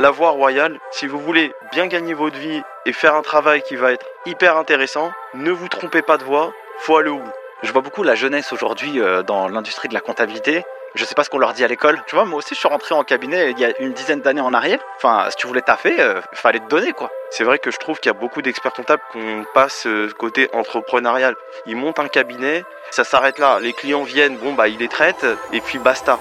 la voie royale. Si vous voulez bien gagner votre vie et faire un travail qui va être hyper intéressant, ne vous trompez pas de voie, faut aller au bout. Je vois beaucoup la jeunesse aujourd'hui euh, dans l'industrie de la comptabilité. Je sais pas ce qu'on leur dit à l'école. Tu vois, moi aussi, je suis rentré en cabinet il y a une dizaine d'années en arrière. Enfin, si tu voulais taffer, euh, fallait te donner, quoi. C'est vrai que je trouve qu'il y a beaucoup d'experts comptables qu'on passe euh, côté entrepreneurial. Ils montent un cabinet, ça s'arrête là. Les clients viennent, bon bah ils les traitent et puis basta.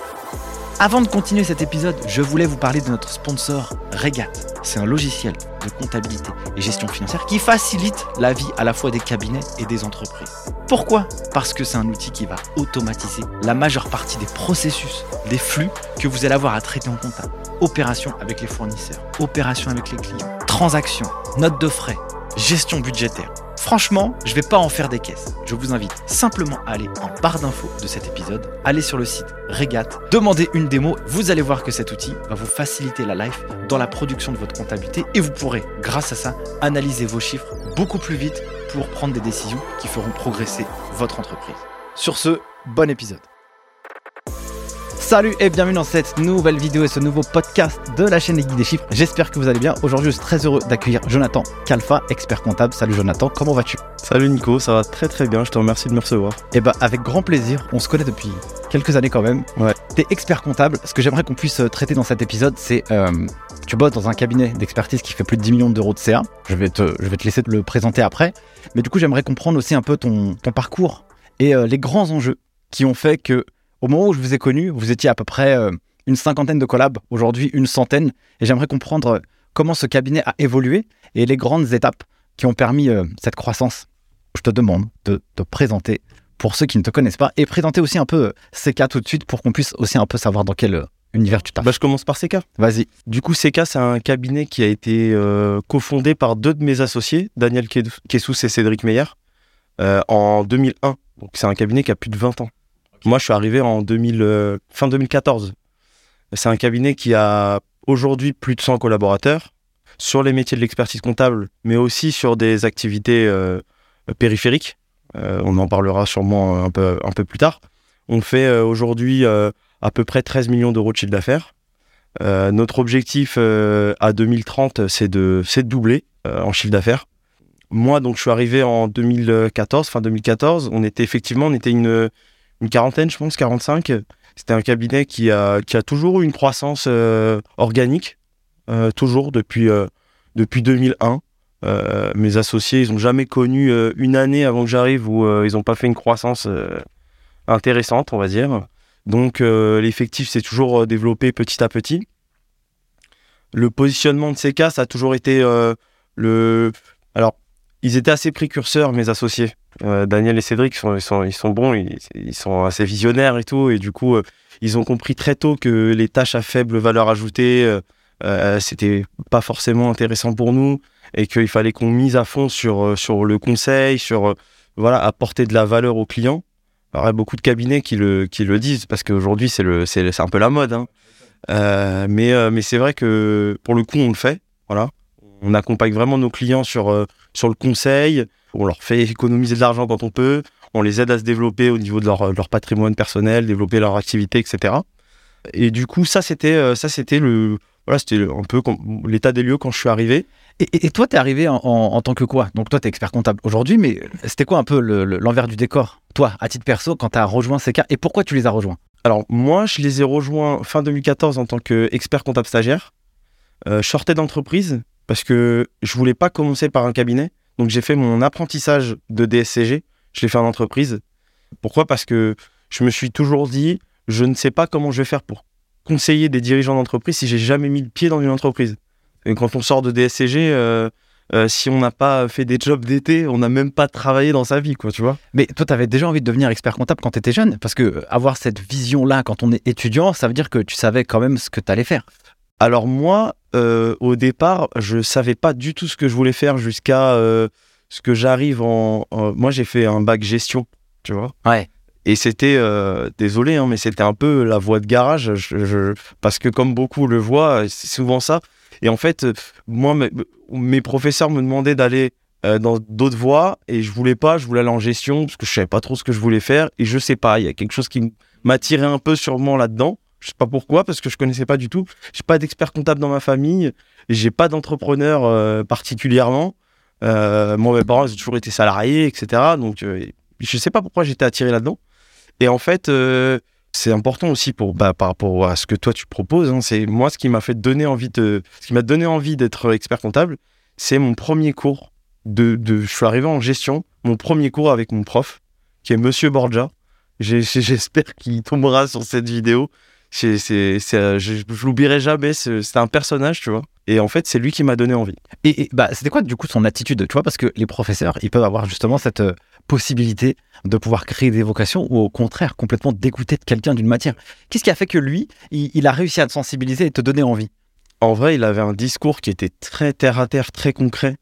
Avant de continuer cet épisode, je voulais vous parler de notre sponsor Regat. C'est un logiciel de comptabilité et gestion financière qui facilite la vie à la fois des cabinets et des entreprises. Pourquoi? Parce que c'est un outil qui va automatiser la majeure partie des processus, des flux que vous allez avoir à traiter en comptable. Opérations avec les fournisseurs, opérations avec les clients, transactions, notes de frais, gestion budgétaire. Franchement, je vais pas en faire des caisses. Je vous invite simplement à aller en barre d'infos de cet épisode, aller sur le site Regat, demander une démo. Vous allez voir que cet outil va vous faciliter la life dans la production de votre comptabilité et vous pourrez, grâce à ça, analyser vos chiffres beaucoup plus vite pour prendre des décisions qui feront progresser votre entreprise. Sur ce, bon épisode. Salut et bienvenue dans cette nouvelle vidéo et ce nouveau podcast de la chaîne des Guides des chiffres. J'espère que vous allez bien. Aujourd'hui, je suis très heureux d'accueillir Jonathan Kalfa, expert comptable. Salut Jonathan, comment vas-tu? Salut Nico, ça va très très bien, je te remercie de me recevoir. Eh bah avec grand plaisir, on se connaît depuis quelques années quand même. Ouais. T'es expert comptable. Ce que j'aimerais qu'on puisse traiter dans cet épisode, c'est euh, tu bosses dans un cabinet d'expertise qui fait plus de 10 millions d'euros de CA. Je vais, te, je vais te laisser te le présenter après. Mais du coup, j'aimerais comprendre aussi un peu ton, ton parcours et euh, les grands enjeux qui ont fait que au moment où je vous ai connu, vous étiez à peu près euh, une cinquantaine de collabs, aujourd'hui une centaine, et j'aimerais comprendre euh, comment ce cabinet a évolué et les grandes étapes qui ont permis euh, cette croissance. Je te demande de te présenter pour ceux qui ne te connaissent pas et présenter aussi un peu CK tout de suite pour qu'on puisse aussi un peu savoir dans quel univers tu t'as. Bah, je commence par CK. Vas-y. Du coup, CK, c'est un cabinet qui a été euh, cofondé par deux de mes associés, Daniel Kessous et Cédric Meyer, euh, en 2001. Donc, c'est un cabinet qui a plus de 20 ans. Moi, je suis arrivé en 2000, euh, fin 2014. C'est un cabinet qui a aujourd'hui plus de 100 collaborateurs sur les métiers de l'expertise comptable, mais aussi sur des activités euh, périphériques. Euh, on en parlera sûrement un peu, un peu plus tard. On fait aujourd'hui à peu près 13 millions d'euros de chiffre d'affaires. Notre objectif à 2030, c'est de, de doubler en chiffre d'affaires. Moi, donc, je suis arrivé en 2014, fin 2014. On était effectivement, on était une, une quarantaine, je pense, 45. C'était un cabinet qui a, qui a toujours eu une croissance euh, organique, euh, toujours depuis, euh, depuis 2001. Euh, mes associés, ils n'ont jamais connu une année avant que j'arrive où ils n'ont pas fait une croissance intéressante, on va dire. Donc l'effectif s'est toujours développé petit à petit. Le positionnement de CK, ça a toujours été le. Ils étaient assez précurseurs, mes associés. Euh, Daniel et Cédric, sont, ils sont, ils sont bons, ils, sont assez visionnaires et tout. Et du coup, euh, ils ont compris très tôt que les tâches à faible valeur ajoutée, euh, euh, c'était pas forcément intéressant pour nous et qu'il fallait qu'on mise à fond sur, sur le conseil, sur voilà, apporter de la valeur aux clients. Alors, il y a beaucoup de cabinets qui le, qui le disent parce qu'aujourd'hui, c'est, le, un peu la mode. hein. Mais mais c'est vrai que pour le coup, on le fait. Voilà. On accompagne vraiment nos clients sur, euh, sur le conseil. On leur fait économiser de l'argent quand on peut. On les aide à se développer au niveau de leur, leur patrimoine personnel, développer leur activité, etc. Et du coup, ça, c'était, euh, ça, c'était le, voilà, c'était un peu l'état des lieux quand je suis arrivé. Et, toi, t'es arrivé en, en- en tant que quoi? Donc toi, t'es expert comptable aujourd'hui, mais c'était quoi un peu le- le- l'envers du décor? Toi, à titre perso, quand t'as rejoint CK, et pourquoi tu les as rejoints? Alors, moi, je les ai rejoints fin 2014 en tant qu'expert comptable stagiaire. Euh, je sortais d'entreprise parce que je voulais pas commencer par un cabinet. Donc, j'ai fait mon apprentissage de DSCG. Je l'ai fait en entreprise. Pourquoi? Parce que je me suis toujours dit, je ne sais pas comment je vais faire pour conseiller des dirigeants d'entreprise si j'ai jamais mis le pied dans une entreprise. Et quand on sort de DSCG, euh, euh, si on n'a pas fait des jobs d'été, on n'a même pas travaillé dans sa vie, quoi, tu vois. Mais toi, t'avais déjà envie de devenir expert comptable quand t'étais jeune Parce que euh, avoir cette vision-là quand on est étudiant, ça veut dire que tu savais quand même ce que t'allais faire. Alors moi, euh, au départ, je savais pas du tout ce que je voulais faire jusqu'à euh, ce que j'arrive en, en- Moi, j'ai fait un bac gestion, tu vois. Ouais. Et c'était, euh, désolé, hein, mais c'était un peu la voie de garage, je- je- parce que comme beaucoup le voient, c'est souvent ça. Et en fait, moi, mes, mes professeurs me demandaient d'aller dans d'autres voies, et je voulais pas, je voulais aller en gestion, parce que je savais pas trop ce que je voulais faire, et je sais pas, il y a quelque chose qui m'attirait un peu sûrement là-dedans. Je sais pas pourquoi, parce que je connaissais pas du tout. J'ai pas d'expert comptable dans ma famille. J'ai pas d'entrepreneur euh, particulièrement. Euh, moi, mes parents, ils ont toujours été salariés, etc. Donc, euh, je sais pas pourquoi j'étais attiré là-dedans. Et en fait, euh, c'est important aussi pour, bah, par rapport à ce que toi tu proposes. hein. c'est moi ce qui m'a fait donner envie de, ce qui m'a donné envie d'être expert comptable. C'est mon premier cours de, de, je suis arrivé en gestion. Mon premier cours avec mon prof, qui est Monsieur Borgia. J'espère qu'il tombera sur cette vidéo. C'est, c'est, c'est, euh, je, je l'oublierai jamais. c'est- un personnage, tu vois. Et en fait, c'est lui qui m'a donné envie. Et, et, bah, c'était quoi du coup son attitude Tu vois, parce que les professeurs, ils peuvent avoir justement cette euh, possibilité de pouvoir créer des vocations ou au contraire complètement dégoûter de quelqu'un d'une matière. Qu'est-ce qui a fait que lui, il, il a réussi à te sensibiliser et te donner envie? En vrai, il avait un discours qui était très terre à terre, très concret.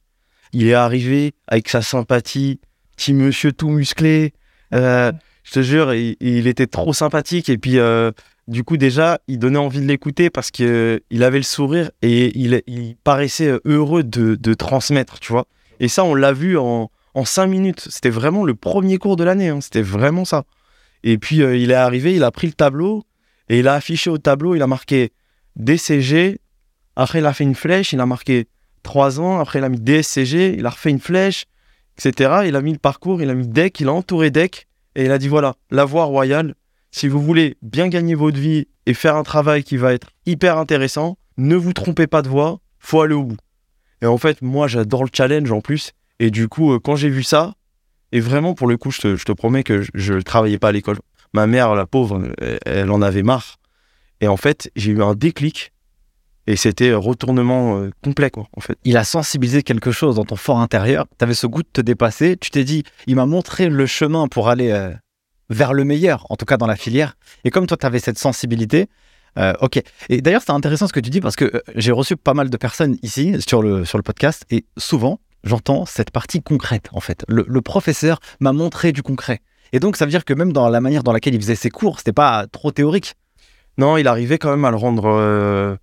Il est arrivé avec sa sympathie, petit monsieur tout musclé. Euh, je te jure, il, il était trop sympathique. Et puis, euh, du coup, déjà, il donnait envie de l'écouter parce qu'il avait le sourire et il, paraissait heureux de, de transmettre, tu vois. Et ça, on l'a vu en, en cinq minutes. C'était vraiment le premier cours de l'année. hein. C'était vraiment ça. Et puis, euh, il est arrivé, il a pris le tableau et il a affiché au tableau, il a marqué DCG. Après, il a fait une flèche, il a marqué 3 ans. Après, il a mis DSCG, il a refait une flèche, etc. Il a mis le parcours, il a mis DEC, il a entouré DEC. Et il a dit voilà, la voie royale, si vous voulez bien gagner votre vie et faire un travail qui va être hyper intéressant, ne vous trompez pas de voie, faut aller au bout. Et en fait, moi, j'adore le challenge en plus. Et du coup, euh, quand j'ai vu ça, et vraiment, pour le coup, je te, promets que je ne travaillais pas à l'école. Ma mère, la pauvre, elle, elle en avait marre. Et en fait, j'ai eu un déclic. Et c'était un retournement euh, complet, quoi, en fait. Il a sensibilisé quelque chose dans ton fort intérieur. Tu avais ce goût de te dépasser. Tu t'es dit, il m'a montré le chemin pour aller euh, vers le meilleur, en tout cas dans la filière. Et comme toi, tu avais cette sensibilité, euh, ok. Et d'ailleurs, c'est intéressant ce que tu dis parce que euh, j'ai reçu pas mal de personnes ici sur le, sur le podcast et souvent, j'entends cette partie concrète, en fait. Le, professeur m'a montré du concret. Et donc, ça veut dire que même dans la manière dans laquelle il faisait ses cours, c'était pas trop théorique. Non, il arrivait quand même à le rendre euh,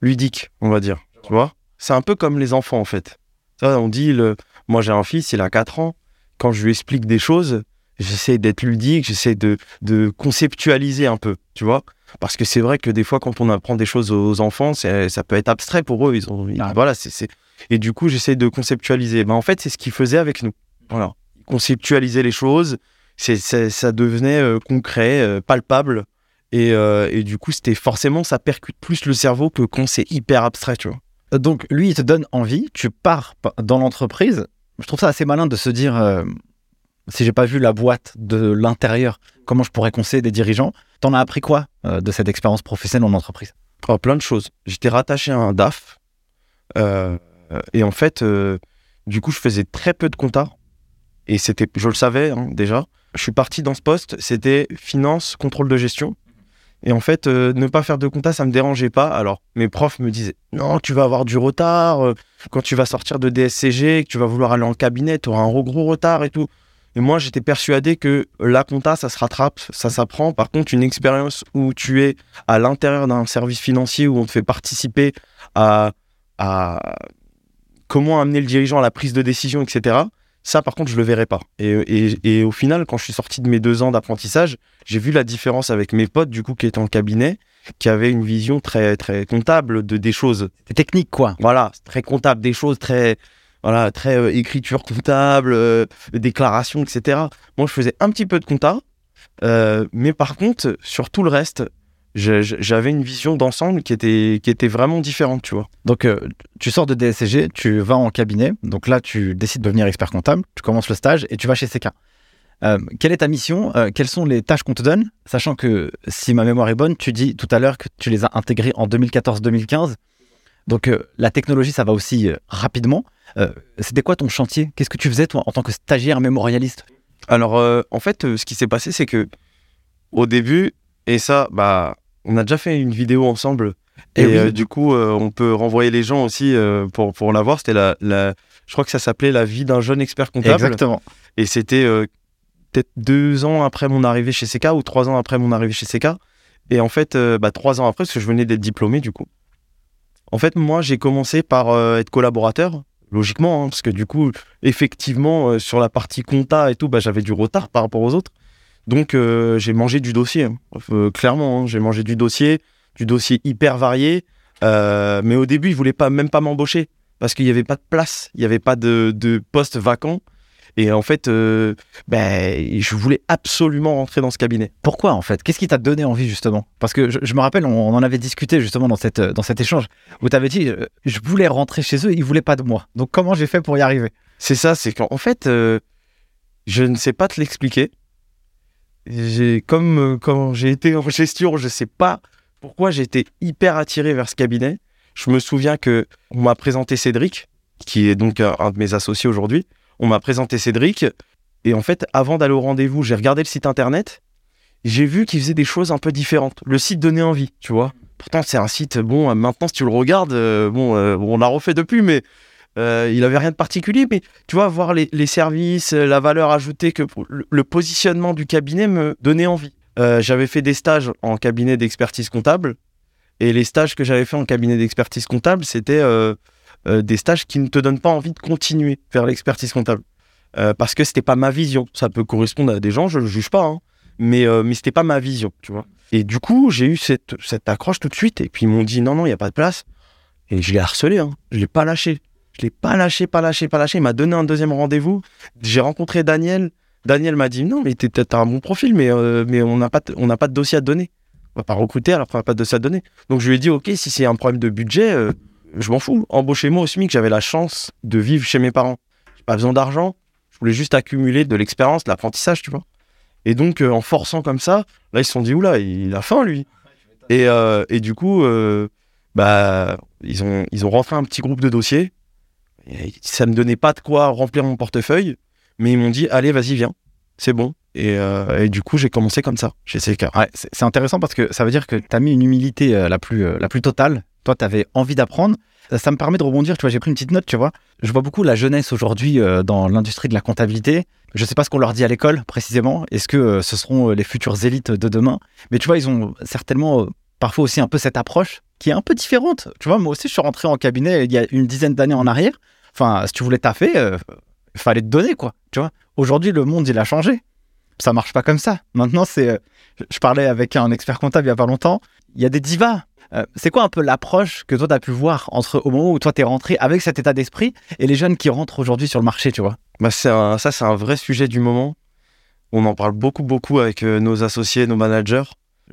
ludique, on va dire. Tu vois? C'est un peu comme les enfants, en fait. Ça, on dit, le... moi j'ai un fils, il a 4 ans. Quand je lui explique des choses, j'essaie d'être ludique, j'essaie de, de conceptualiser un peu, tu vois Parce que c'est vrai que des fois, quand on apprend des choses aux enfants, ça peut être abstrait pour eux. Ils ont, ils- Ah. voilà, c'est, Et du coup, j'essaie de conceptualiser. Ben, en fait, c'est ce qu'il faisait avec nous. Voilà. Il conceptualisait les choses, c'est, ça devenait euh, concret, euh, palpable. Et, euh, et du coup, c'était forcément, ça percute plus le cerveau que quand c'est hyper abstrait, tu vois. Donc, lui, il te donne envie, tu pars pa- dans l'entreprise. Je trouve ça assez malin de se dire, si j'ai pas vu la boîte de l'intérieur, comment je pourrais conseiller des dirigeants? T'en as appris quoi euh, de cette expérience professionnelle en entreprise? Oh, plein de choses. J'étais rattaché à un DAF. euh, et en fait, euh, du coup, je faisais très peu de compta. Et c'était, je le savais hein, déjà. Je suis parti dans ce poste, c'était finance, contrôle de gestion. Et en fait, ne pas faire de compta, ça me dérangeait pas. Alors, mes profs me disaient Non, tu vas avoir du retard. quand tu vas sortir de DSCG, que tu vas vouloir aller en cabinet, tu auras un gros retard et tout. Et moi, j'étais persuadé que la compta, ça se rattrape, ça s'apprend. Par contre, une expérience où tu es à l'intérieur d'un service financier, où on te fait participer à, à comment amener le dirigeant à la prise de décision, etc. Ça, par contre, je le verrai pas. Et, et- et au final, quand je suis sorti de mes deux ans d'apprentissage, j'ai vu la différence avec mes potes, du coup, qui étaient en cabinet, qui avaient une vision très, très comptable de des choses. Technique, quoi. Voilà, très comptable, des choses très, voilà, très euh, écriture comptable, euh, déclaration, etc. Moi, je faisais un petit peu de compta, euh, mais par contre, sur tout le reste, j'avais une vision d'ensemble qui était, qui était vraiment différente, tu vois. Donc, euh, tu sors de DSCG, tu vas en cabinet. Donc là, tu décides de devenir expert comptable, tu commences le stage et tu vas chez CK. Quelle est ta mission Quelles sont les tâches qu'on te donne? Sachant que, si ma mémoire est bonne, tu dis tout à l'heure que tu les as intégrées en 2014-2015. Donc, la technologie, ça va aussi rapidement. Euh, C'était quoi ton chantier? Qu'est-ce que tu faisais, toi, en tant que stagiaire mémorialiste? Alors, euh, en fait, euh, ce qui s'est passé, c'est que au début, et ça, bah, on a déjà fait une vidéo ensemble. Eh Et, oui. euh, du coup, euh, on peut renvoyer les gens aussi euh, pour, pour la voir. C'était la, la, je crois que ça s'appelait La vie d'un jeune expert comptable. Exactement. Et c'était peut-être deux ans après mon arrivée chez CK ou trois ans après mon arrivée chez CK. Et en fait, bah, trois ans après, parce que je venais d'être diplômé du coup. En fait, moi, j'ai commencé par être collaborateur, logiquement, hein, parce que du coup, effectivement, euh, sur la partie compta et tout, bah, j'avais du retard par rapport aux autres. Donc, euh, j'ai mangé du dossier, hein. Euh, clairement, hein, j'ai mangé du dossier. du dossier hyper varié. Mais au début, ils voulaient pas, même pas m'embaucher parce qu'il n'y avait pas de place, il n'y avait pas de, de poste vacant. Et en fait, euh, ben, je voulais absolument rentrer dans ce cabinet. Pourquoi en fait? Qu'est-ce qui t'a donné envie justement? Parce que je, je me rappelle, on, on en avait discuté justement dans, cette, dans cet échange où tu avais dit euh, je voulais rentrer chez eux, ils voulaient pas de moi. Donc comment j'ai fait pour y arriver? C'est ça, c'est qu'en en fait, euh, je ne sais pas te l'expliquer. J'ai comme euh, quand j'ai été en gestion, je sais pas pourquoi j'ai été hyper attiré vers ce cabinet. Je me souviens que on m'a présenté Cédric, qui est donc un, un de mes associés aujourd'hui. On m'a présenté Cédric et en fait, avant d'aller au rendez-vous, j'ai regardé le site internet. J'ai vu qu'il faisait des choses un peu différentes. Le site donnait envie, tu vois. Pourtant, c'est un site bon. Maintenant, si tu le regardes, euh, bon, euh, on l'a refait depuis, mais euh, il avait rien de particulier. Mais tu vois, voir les, services, la valeur ajoutée que le, positionnement du cabinet me donnait envie. J'avais fait des stages en cabinet d'expertise comptable. Et les stages que j'avais fait en cabinet d'expertise comptable, c'était des stages qui ne te donnent pas envie de continuer vers l'expertise comptable. Euh, parce que c'était pas ma vision. Ça peut correspondre à des gens, je ne juge pas, hein. mais, euh, mais c'était pas ma vision, tu vois. Et du coup, j'ai eu cette, cette accroche tout de suite. Et puis ils m'ont dit non, non, il n'y a pas de place. Et je l'ai harcelé, hein. je l'ai pas lâché. Je l'ai pas lâché, pas lâché, pas lâché. Il m'a donné un deuxième rendez-vous. J'ai rencontré Daniel. Daniel m'a dit non, mais t'es peut-être un bon profil, mais, euh, mais on n'a pas, pas de dossier à donner. On va pas recruter alors qu'on n'a pas de dossier à donner. Donc je lui ai dit ok, si c'est un problème de budget, euh, je m'en fous. Embauchez-moi au SMIC. J'avais la chance de vivre chez mes parents. J'ai pas besoin d'argent. Je voulais juste accumuler de l'expérience, de l'apprentissage, tu vois. Et donc, euh, en forçant comme ça, là, ils se sont dit, oula, il a faim, lui. Et, euh, et du coup, euh, bah, ils ont, ils ont rentré un petit groupe de dossiers. Et ça me donnait pas de quoi remplir mon portefeuille, mais ils m'ont dit, allez, vas-y, viens, c'est bon. Et, et du coup, j'ai commencé comme ça, chez c'est intéressant parce que ça veut dire que tu as mis une humilité la, plus, la plus totale. Toi, tu avais envie d'apprendre. Ça, me permet de rebondir. Tu vois, j'ai pris une petite note, tu vois. Je vois beaucoup la jeunesse aujourd'hui euh, dans l'industrie de la comptabilité. Je sais pas ce qu'on leur dit à l'école précisément. Est-ce que euh, ce seront euh, les futures élites de demain? Mais tu vois, ils ont certainement parfois aussi un peu cette approche qui est un peu différente. Tu vois, moi aussi, je suis rentré en cabinet il y a une dizaine d'années en arrière. Enfin, si tu voulais taffer, euh, fallait te donner, quoi. Tu vois, aujourd'hui, le monde, il a changé. Ça marche pas comme ça. Maintenant, c'est. je parlais avec un expert comptable il y a pas longtemps. Il y a des divas. Euh, c'est quoi un peu l'approche que toi, tu as pu voir entre au moment où toi, tu es rentré avec cet état d'esprit et les jeunes qui rentrent aujourd'hui sur le marché, tu vois? Bah, un- ça, c'est un vrai sujet du moment. On en parle beaucoup, beaucoup avec euh, nos associés, nos managers.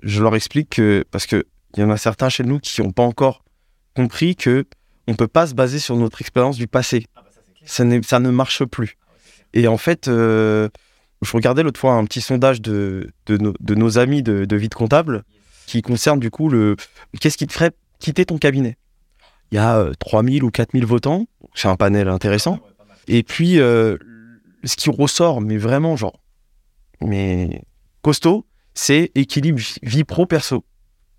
Je leur explique que, parce qu'il y en a certains chez nous qui n'ont pas encore compris que on peut pas se baser sur notre expérience du passé. ça, n'est- ça ne marche plus. Et en fait, euh, je regardais l'autre fois un petit sondage de, de, nos- de nos amis de, de vie de comptable qui concerne du coup le qu'est-ce qui te ferait quitter ton cabinet? Il y a euh, 3000 ou 4000 votants, c'est un panel intéressant. Et puis, euh, ce qui ressort, mais vraiment, genre, mais costaud, c'est équilibre vie- vie pro-perso.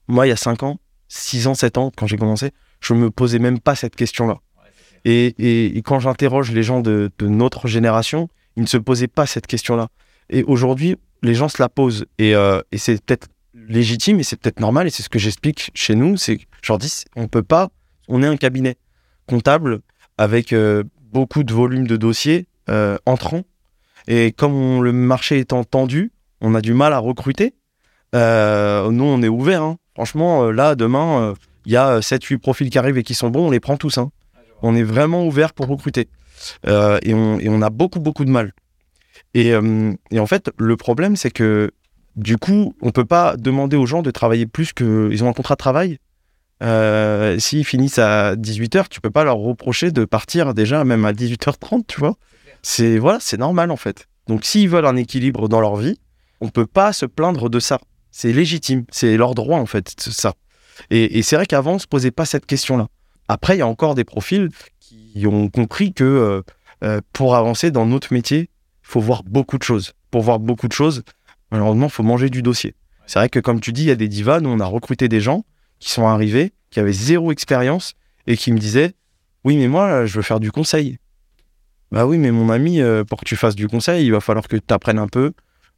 Moi, il y a 5 ans, 6 ans, 7 ans, quand j'ai commencé, je me posais même pas cette question-là. Et, et- et quand j'interroge les gens de, de notre génération, ils ne se posaient pas cette question-là. Et aujourd'hui, les gens se la posent. Et, euh, et c'est peut-être légitime et c'est peut-être normal. Et c'est ce que j'explique chez nous. C'est je leur dis, on peut pas, on est un cabinet comptable avec euh, beaucoup de volume de dossiers euh, entrants. Et comme le marché étant tendu, on a du mal à recruter. Euh, nous, on est ouvert. hein. Franchement, euh, là, demain, il y a 7-8 profils qui arrivent et qui sont bons, on les prend tous. hein. On est vraiment ouvert pour recruter. Et, on, et on a beaucoup, beaucoup de mal. Et, et en fait, le problème, c'est que du coup, on peut pas demander aux gens de travailler plus que. Ils ont un contrat de travail. Euh, S'ils finissent à 18h, tu peux pas leur reprocher de partir déjà même à 18h30, tu vois. C'est voilà, c'est normal en fait. Donc s'ils veulent un équilibre dans leur vie, on peut pas se plaindre de ça. C'est légitime, c'est leur droit en fait, ça. Et, et c'est vrai qu'avant, on se posait pas cette question-là. Après, il y a encore des profils qui ont compris que euh, euh, pour avancer dans notre métier, il faut voir beaucoup de choses. Pour voir beaucoup de choses, malheureusement, il faut manger du dossier. C'est vrai que comme tu dis, il y a des divas. Nous, on a recruté des gens qui sont arrivés, qui avaient zéro expérience et qui me disaient Oui, mais moi, je veux faire du conseil. Bah oui, mais mon ami, euh, pour que tu fasses du conseil, il va falloir que tu apprennes un peu.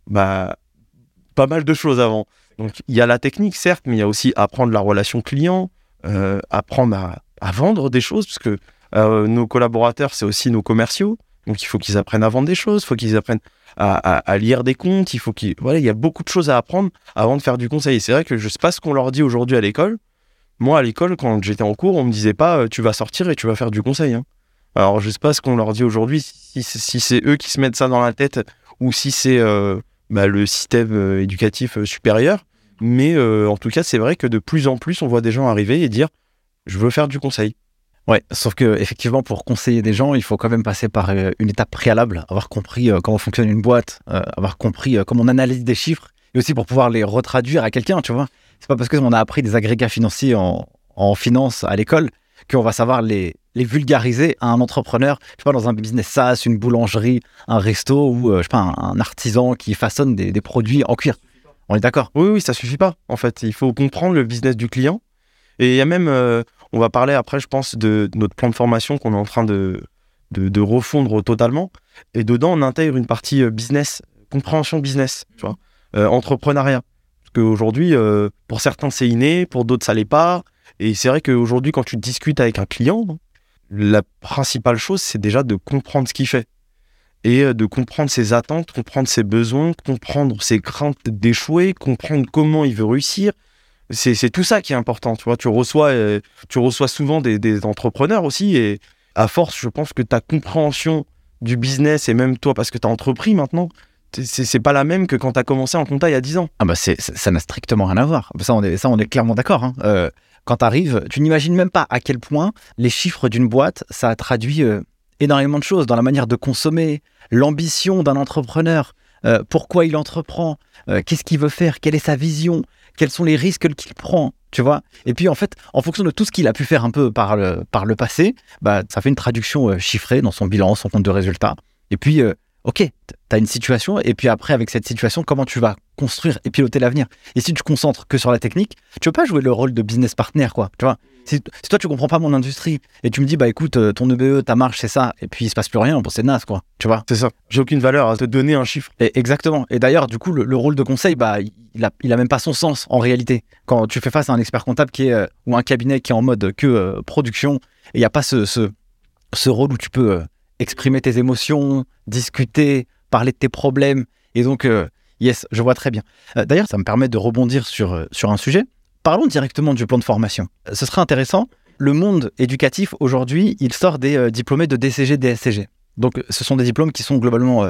Bah, pas mal de choses avant. Donc, il y a la technique, certes, mais il y a aussi apprendre la relation client, euh, apprendre à, vendre des choses, parce que euh, nos collaborateurs, c'est aussi nos commerciaux. Donc il faut qu'ils apprennent à vendre des choses, il faut qu'ils apprennent à, lire des comptes, il faut qu'ils... Voilà, il y a beaucoup de choses à apprendre avant de faire du conseil. C'est vrai que je sais pas ce qu'on leur dit aujourd'hui à l'école. Moi, à l'école, quand j'étais en cours, on me disait pas euh, tu vas sortir et tu vas faire du conseil. hein. Alors je sais pas ce qu'on leur dit aujourd'hui, si, c'est- eux qui se mettent ça dans la tête ou si c'est euh, bah, le système euh, éducatif supérieur. Mais en tout cas, c'est vrai que de plus en plus, on voit des gens arriver et dire je veux faire du conseil. Ouais, sauf que effectivement, pour conseiller des gens, il faut quand même passer par euh, une étape préalable, avoir compris euh, comment fonctionne une boîte, euh, avoir compris comment on analyse des chiffres, et aussi pour pouvoir les retraduire à quelqu'un, tu vois. C'est pas parce qu'on a appris des agrégats financiers en, finance à l'école qu'on va savoir les, vulgariser à un entrepreneur, je sais pas, dans un business SaaS, une boulangerie, un resto ou, je sais pas, un, artisan qui façonne des, produits en cuir. On est d'accord? Oui, oui, ça suffit pas. En fait, il faut comprendre le business du client. Et il y a même, on va parler après, je pense, de notre plan de formation qu'on est en train de, de, refondre totalement. Et dedans, on intègre une partie euh, business, compréhension business, tu vois, euh, entrepreneuriat. Parce qu'aujourd'hui, euh, pour certains, c'est inné, pour d'autres, ça l'est pas. Et c'est vrai qu'aujourd'hui, quand tu discutes avec un client, la principale chose, c'est déjà de comprendre ce qu'il fait. Et de comprendre ses attentes, comprendre ses besoins, comprendre ses craintes d'échouer, comprendre comment il veut réussir. C'est tout ça qui est important. Tu vois, tu reçois, euh, tu reçois souvent des, entrepreneurs aussi. Et à force, je pense que ta compréhension du business, et même toi, parce que tu as entrepris maintenant, c'est- pas la même que quand tu as commencé en compta il y a 10 ans. Ah bah ça n'a strictement rien à voir. Ça, on est, ça, on est clairement d'accord. hein. Euh, quand tu arrives, tu n'imagines même pas à quel point les chiffres d'une boîte, ça traduit euh, énormément de choses dans la manière de consommer, l'ambition d'un entrepreneur, pourquoi il entreprend, qu'est-ce qu'il veut faire, quelle est sa vision, quels sont les risques qu'il prend, tu vois. Et puis en fait, en fonction de tout ce qu'il a pu faire un peu par le, par le passé, bah, ça fait une traduction euh, chiffrée dans son bilan, son compte de résultat. Et puis, euh, ok, tu as une situation, et puis après, avec cette situation, comment tu vas construire et piloter l'avenir? Et si tu te concentres que sur la technique, tu veux pas jouer le rôle de business partner, quoi. Tu vois? Si, si toi, tu comprends pas mon industrie, et tu me dis, bah écoute, euh, ton EBE, ta marge, c'est ça, et puis il se passe plus rien, bon, c'est naze, quoi. Tu vois? C'est ça. J'ai aucune valeur à te donner un chiffre. et exactement. Et d'ailleurs, du coup, le, le rôle de conseil, bah, il a, il a même pas son sens en réalité. Quand tu fais face à un expert comptable qui est euh, ou un cabinet qui est en mode que euh, production, et il n'y a pas ce, ce, ce rôle où tu peux euh, exprimer tes émotions, discuter, parler de tes problèmes. Et donc, euh, yes, je vois très bien. Euh, d'ailleurs, ça me permet de rebondir sur, euh, sur un sujet. Parlons directement du plan de formation. Ce serait intéressant. Le monde éducatif aujourd'hui, il sort des diplômés de DCG, DSCG. Donc, ce sont des diplômes qui sont globalement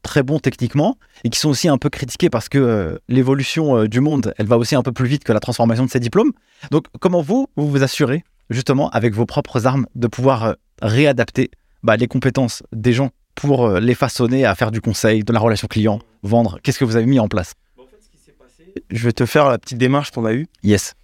très bons techniquement et qui sont aussi un peu critiqués parce que l'évolution du monde, elle va aussi un peu plus vite que la transformation de ces diplômes. Donc, comment vous, vous vous assurez, justement, avec vos propres armes, de pouvoir réadapter bah, les compétences des gens pour euh, les façonner à faire du conseil, de la relation client, vendre Qu'est-ce que vous avez mis en place? Je vais te faire la petite démarche qu'on a eue. Yes.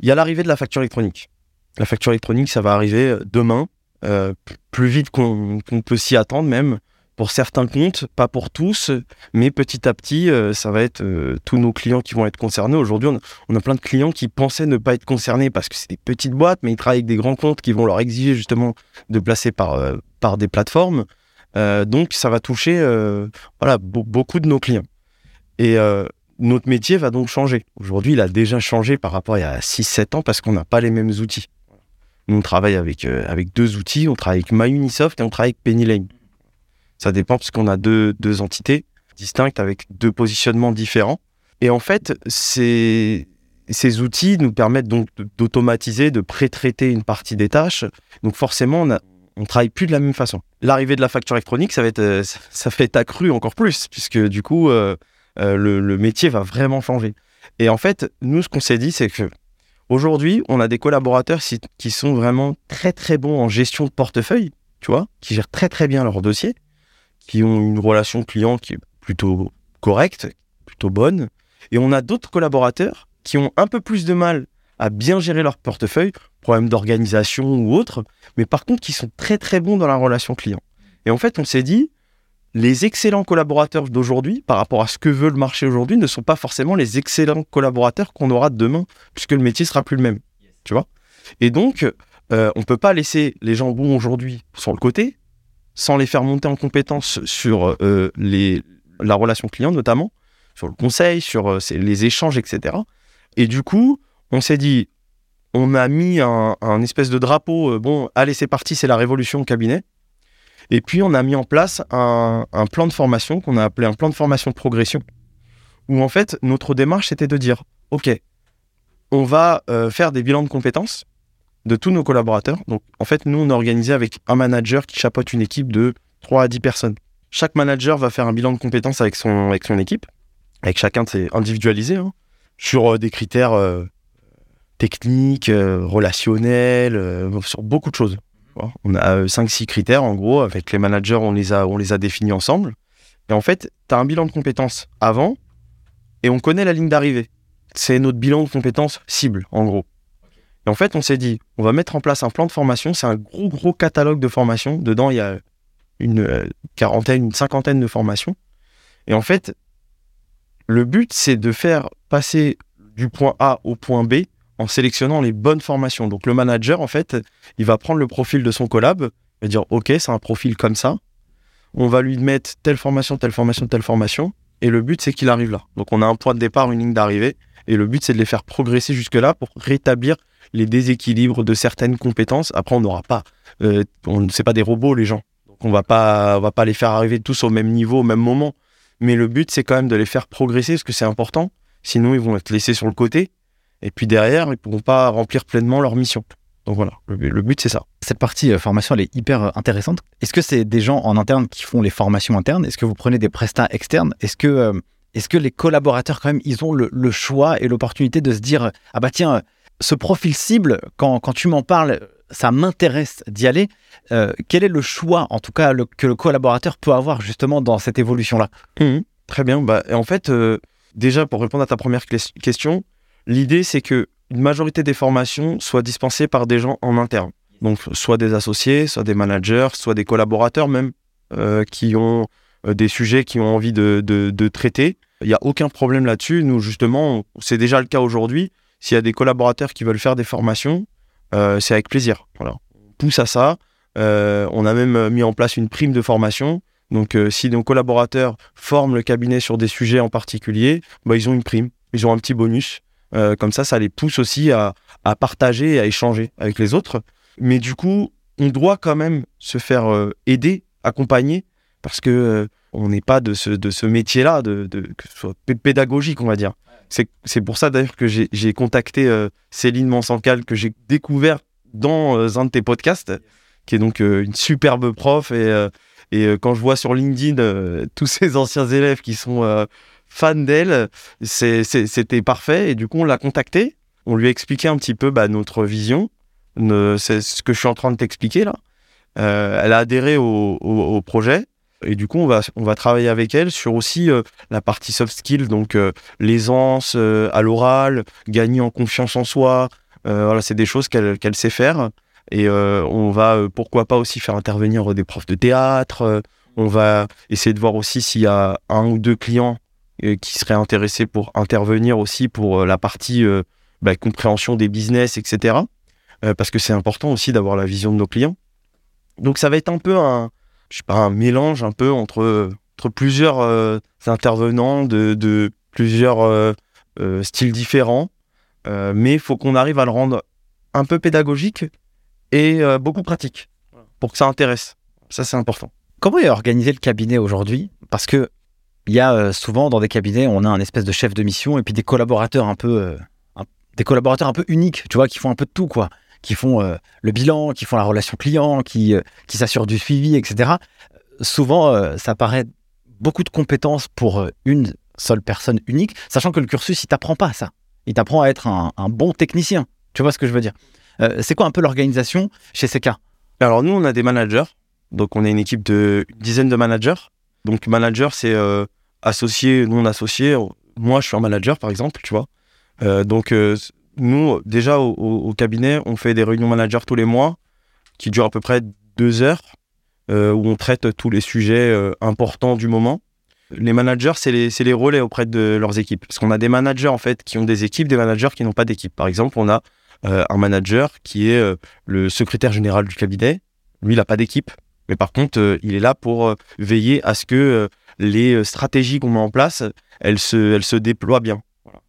Il y a l'arrivée de la facture électronique. La facture électronique, ça va arriver euh, demain, euh, plus vite qu'on qu'on peut s'y attendre même. Pour certains comptes, pas pour tous, mais petit à petit, euh, ça va être euh, tous nos clients qui vont être concernés. Aujourd'hui, on, a- plein de clients qui pensaient ne pas être concernés parce que c'est des petites boîtes, mais ils travaillent avec des grands comptes qui vont leur exiger justement de placer par, euh, par des plateformes. Donc, ça va toucher voilà, be- beaucoup de nos clients. Et notre métier va donc changer. Aujourd'hui, il a déjà changé par rapport à il y a 6-7 ans parce qu'on n'a pas les mêmes outils. Nous, on travaille avec, avec deux outils. On travaille avec MyUnisoft et on travaille avec Penny Lane. Ça dépend parce qu'on a deux, entités distinctes avec deux positionnements différents. Et en fait, ces, outils nous permettent donc d'automatiser, de pré-traiter une partie des tâches. Donc forcément, on a, travaille plus de la même façon. L'arrivée de la facture électronique, ça va être, euh, ça- va être accru encore plus, puisque du coup, euh, euh, le, métier va vraiment changer. Et en fait, nous, ce qu'on s'est dit, c'est que aujourd'hui, on a des collaborateurs qui sont vraiment très très bons en gestion de portefeuille, tu vois, qui gèrent très très bien leur dossier, qui ont une relation client qui est plutôt correcte, plutôt bonne. Et on a d'autres collaborateurs qui ont un peu plus de mal à bien gérer leur portefeuille, problème d'organisation ou autre, mais par contre qui sont très très bons dans la relation client. Et en fait, on s'est dit, les excellents collaborateurs d'aujourd'hui, par rapport à ce que veut le marché aujourd'hui, ne sont pas forcément les excellents collaborateurs qu'on aura demain, puisque le métier sera plus le même. Tu vois? Et donc, euh, on peut pas laisser les gens bons aujourd'hui sur le côté, sans les faire monter en compétences sur euh, la relation client notamment, sur le conseil, sur euh, les échanges, etc. Et du coup, on s'est dit, on a mis un, espèce de drapeau, euh, bon, allez, c'est parti, c'est la révolution au cabinet. Et puis, on a mis en place un, plan de formation qu'on a appelé un plan de formation de progression, où en fait, notre démarche, c'était de dire, OK, on va faire des bilans de compétences de tous nos collaborateurs. Donc, en fait, nous, on est organisé avec un manager qui chapeaute une équipe de 3 à 10 personnes. Chaque manager va faire un bilan de compétences avec son, avec son équipe, avec chacun de ses individualisés, hein, sur euh, des critères euh, techniques, euh, relationnels, sur beaucoup de choses. On a 5-6 critères, en gros, avec les managers, on les a, on les a définis ensemble. Et en fait, tu as un bilan de compétences avant, et on connaît la ligne d'arrivée. C'est notre bilan de compétences cible, en gros. Et en fait, on s'est dit, on va mettre en place un plan de formation. C'est un gros, gros catalogue de formations. Dedans, il y a une euh, quarantaine, une cinquantaine de formations. Et en fait, le but, c'est de faire passer du point A au point B en sélectionnant les bonnes formations. Donc, le manager, en fait, il va prendre le profil de son collab et dire, OK, c'est un profil comme ça. On va lui mettre telle formation, telle formation, telle formation. Et le but, c'est qu'il arrive là. Donc, on a un point de départ, une ligne d'arrivée. Et le but, c'est de les faire progresser jusque-là pour rétablir les déséquilibres de certaines compétences. Après, on n'aura pas, euh, on c'est pas des robots les gens, donc on va pas, on va pas les faire arriver tous au même niveau, au même moment. Mais le but, c'est quand même de les faire progresser parce que c'est important. Sinon, ils vont être laissés sur le côté. Et puis derrière, ils pourront pas remplir pleinement leur mission. Donc voilà, le, but, c'est ça. Cette partie euh, formation, elle est hyper euh, intéressante. Est-ce que c'est des gens en interne qui font les formations internes? Est-ce que vous prenez des prestats externes? Est-ce que, que les collaborateurs, quand même, ils ont le, le choix et l'opportunité de se dire Ah bah tiens, ce profil cible, quand, tu m'en parles, ça m'intéresse d'y aller. Euh, quel est le choix, en tout cas, que le collaborateur peut avoir justement dans cette évolution-là? Mhm, Très bien. Bah, en fait, euh, déjà, pour répondre à ta première ques- question, l'idée, c'est que une majorité des formations soient dispensées par des gens en interne. Donc, soit des associés, soit des managers, soit des collaborateurs même, euh, qui ont des sujets qu'ils ont envie de, de- traiter. Il n'y a aucun problème là-dessus. Nous, justement, c'est déjà le cas aujourd'hui. S'il y a des collaborateurs qui veulent faire des formations, euh, c'est avec plaisir. Voilà. On pousse à ça. Euh, on a même mis en place une prime de formation. Donc, euh, si nos collaborateurs forment le cabinet sur des sujets en particulier, bah, ils ont une prime, ils ont un petit bonus. Comme ça, ça les pousse aussi à, partager et à échanger avec les autres. Mais du coup, on doit quand même se faire aider, accompagner, parce que on n'est pas de ce, métier-là, de, que ce soit pédagogique, on va dire. C'est pour ça d'ailleurs que j'ai contacté euh, Céline Mansancal, que j'ai découvert dans euh, un de tes podcasts, qui est donc euh, une superbe prof. Et, et quand je vois sur LinkedIn tous ces anciens élèves qui sont fans d'elle, c'était parfait. Et du coup, on l'a contactée. On lui a expliqué un petit peu bah, notre vision. C'est ce que je suis en train de t'expliquer là. Elle a adhéré au- au projet. Et du coup, on va, on va travailler avec elle sur aussi euh, la partie soft skills, donc euh, l'aisance euh, à l'oral, gagner en confiance en soi. Euh, voilà, c'est des choses qu'elle qu'elle sait faire. Et on va, pourquoi pas, aussi faire intervenir des profs de théâtre. On va essayer de voir aussi s'il y a un ou deux clients qui seraient intéressés pour intervenir aussi pour la partie bah, compréhension des business, etc. Parce que c'est important aussi d'avoir la vision de nos clients. Donc ça va être un peu un, je sais pas, un mélange un peu entre, plusieurs euh, intervenants de, plusieurs euh, euh, styles différents. Mais il faut qu'on arrive à le rendre un peu pédagogique et beaucoup pratique pour que ça intéresse. Ça, c'est important. Comment est organisé le cabinet aujourd'hui? Parce que il y a souvent dans des cabinets, on a un espèce de chef de mission et puis des collaborateurs un peu, des collaborateurs un peu uniques, tu vois, qui font un peu de tout, quoi, qui font euh, le bilan, qui font la relation client, qui, euh, qui s'assurent du suivi, etc. Souvent, euh, ça paraît beaucoup de compétences pour une seule personne unique, sachant que le cursus, il t'apprend pas ça. Il t'apprend à être un, bon technicien. Tu vois ce que je veux dire? C'est quoi un peu l'organisation chez CK Alors, nous, on a des managers. Donc, on est une équipe de une dizaine de managers. Donc, manager, c'est associé, non associé. Moi, je suis un manager, par exemple, tu vois. Donc, nous, déjà, au, cabinet, on fait des réunions managers tous les mois qui durent à peu près deux heures, euh, où on traite tous les sujets euh, importants du moment. Les managers, c'est les, relais auprès de leurs équipes. Parce qu'on a des managers, en fait, qui ont des équipes, des managers qui n'ont pas d'équipe. Par exemple, on a euh, un manager qui est le secrétaire général du cabinet. Lui, il n'a pas d'équipe. Mais par contre, il est là pour veiller à ce que les stratégies qu'on met en place, elles se déploient bien.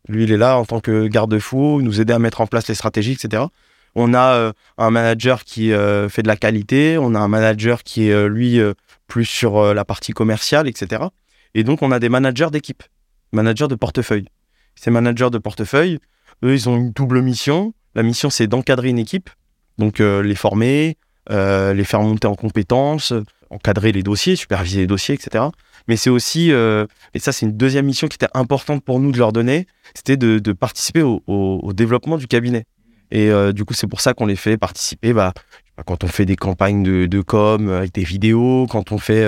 Lui, il est là en tant que garde-fou, nous aider à mettre en place les stratégies, etc. On a euh, un manager qui euh, fait de la qualité, on a un manager qui est, euh, lui, plus sur la partie commerciale, etc. Et donc, on a des managers d'équipe, managers de portefeuille. Ces managers de portefeuille, eux, ils ont une double mission. La mission, c'est d'encadrer une équipe, donc les former, les faire monter en compétences, encadrer les dossiers, superviser les dossiers, etc. Mais c'est aussi, euh, et ça, c'est une deuxième mission qui était importante pour nous de leur donner, c'était de, participer au, développement du cabinet. Et euh, du coup, c'est pour ça qu'on les fait participer bah, quand on fait des campagnes de, com euh, avec des vidéos, quand on fait,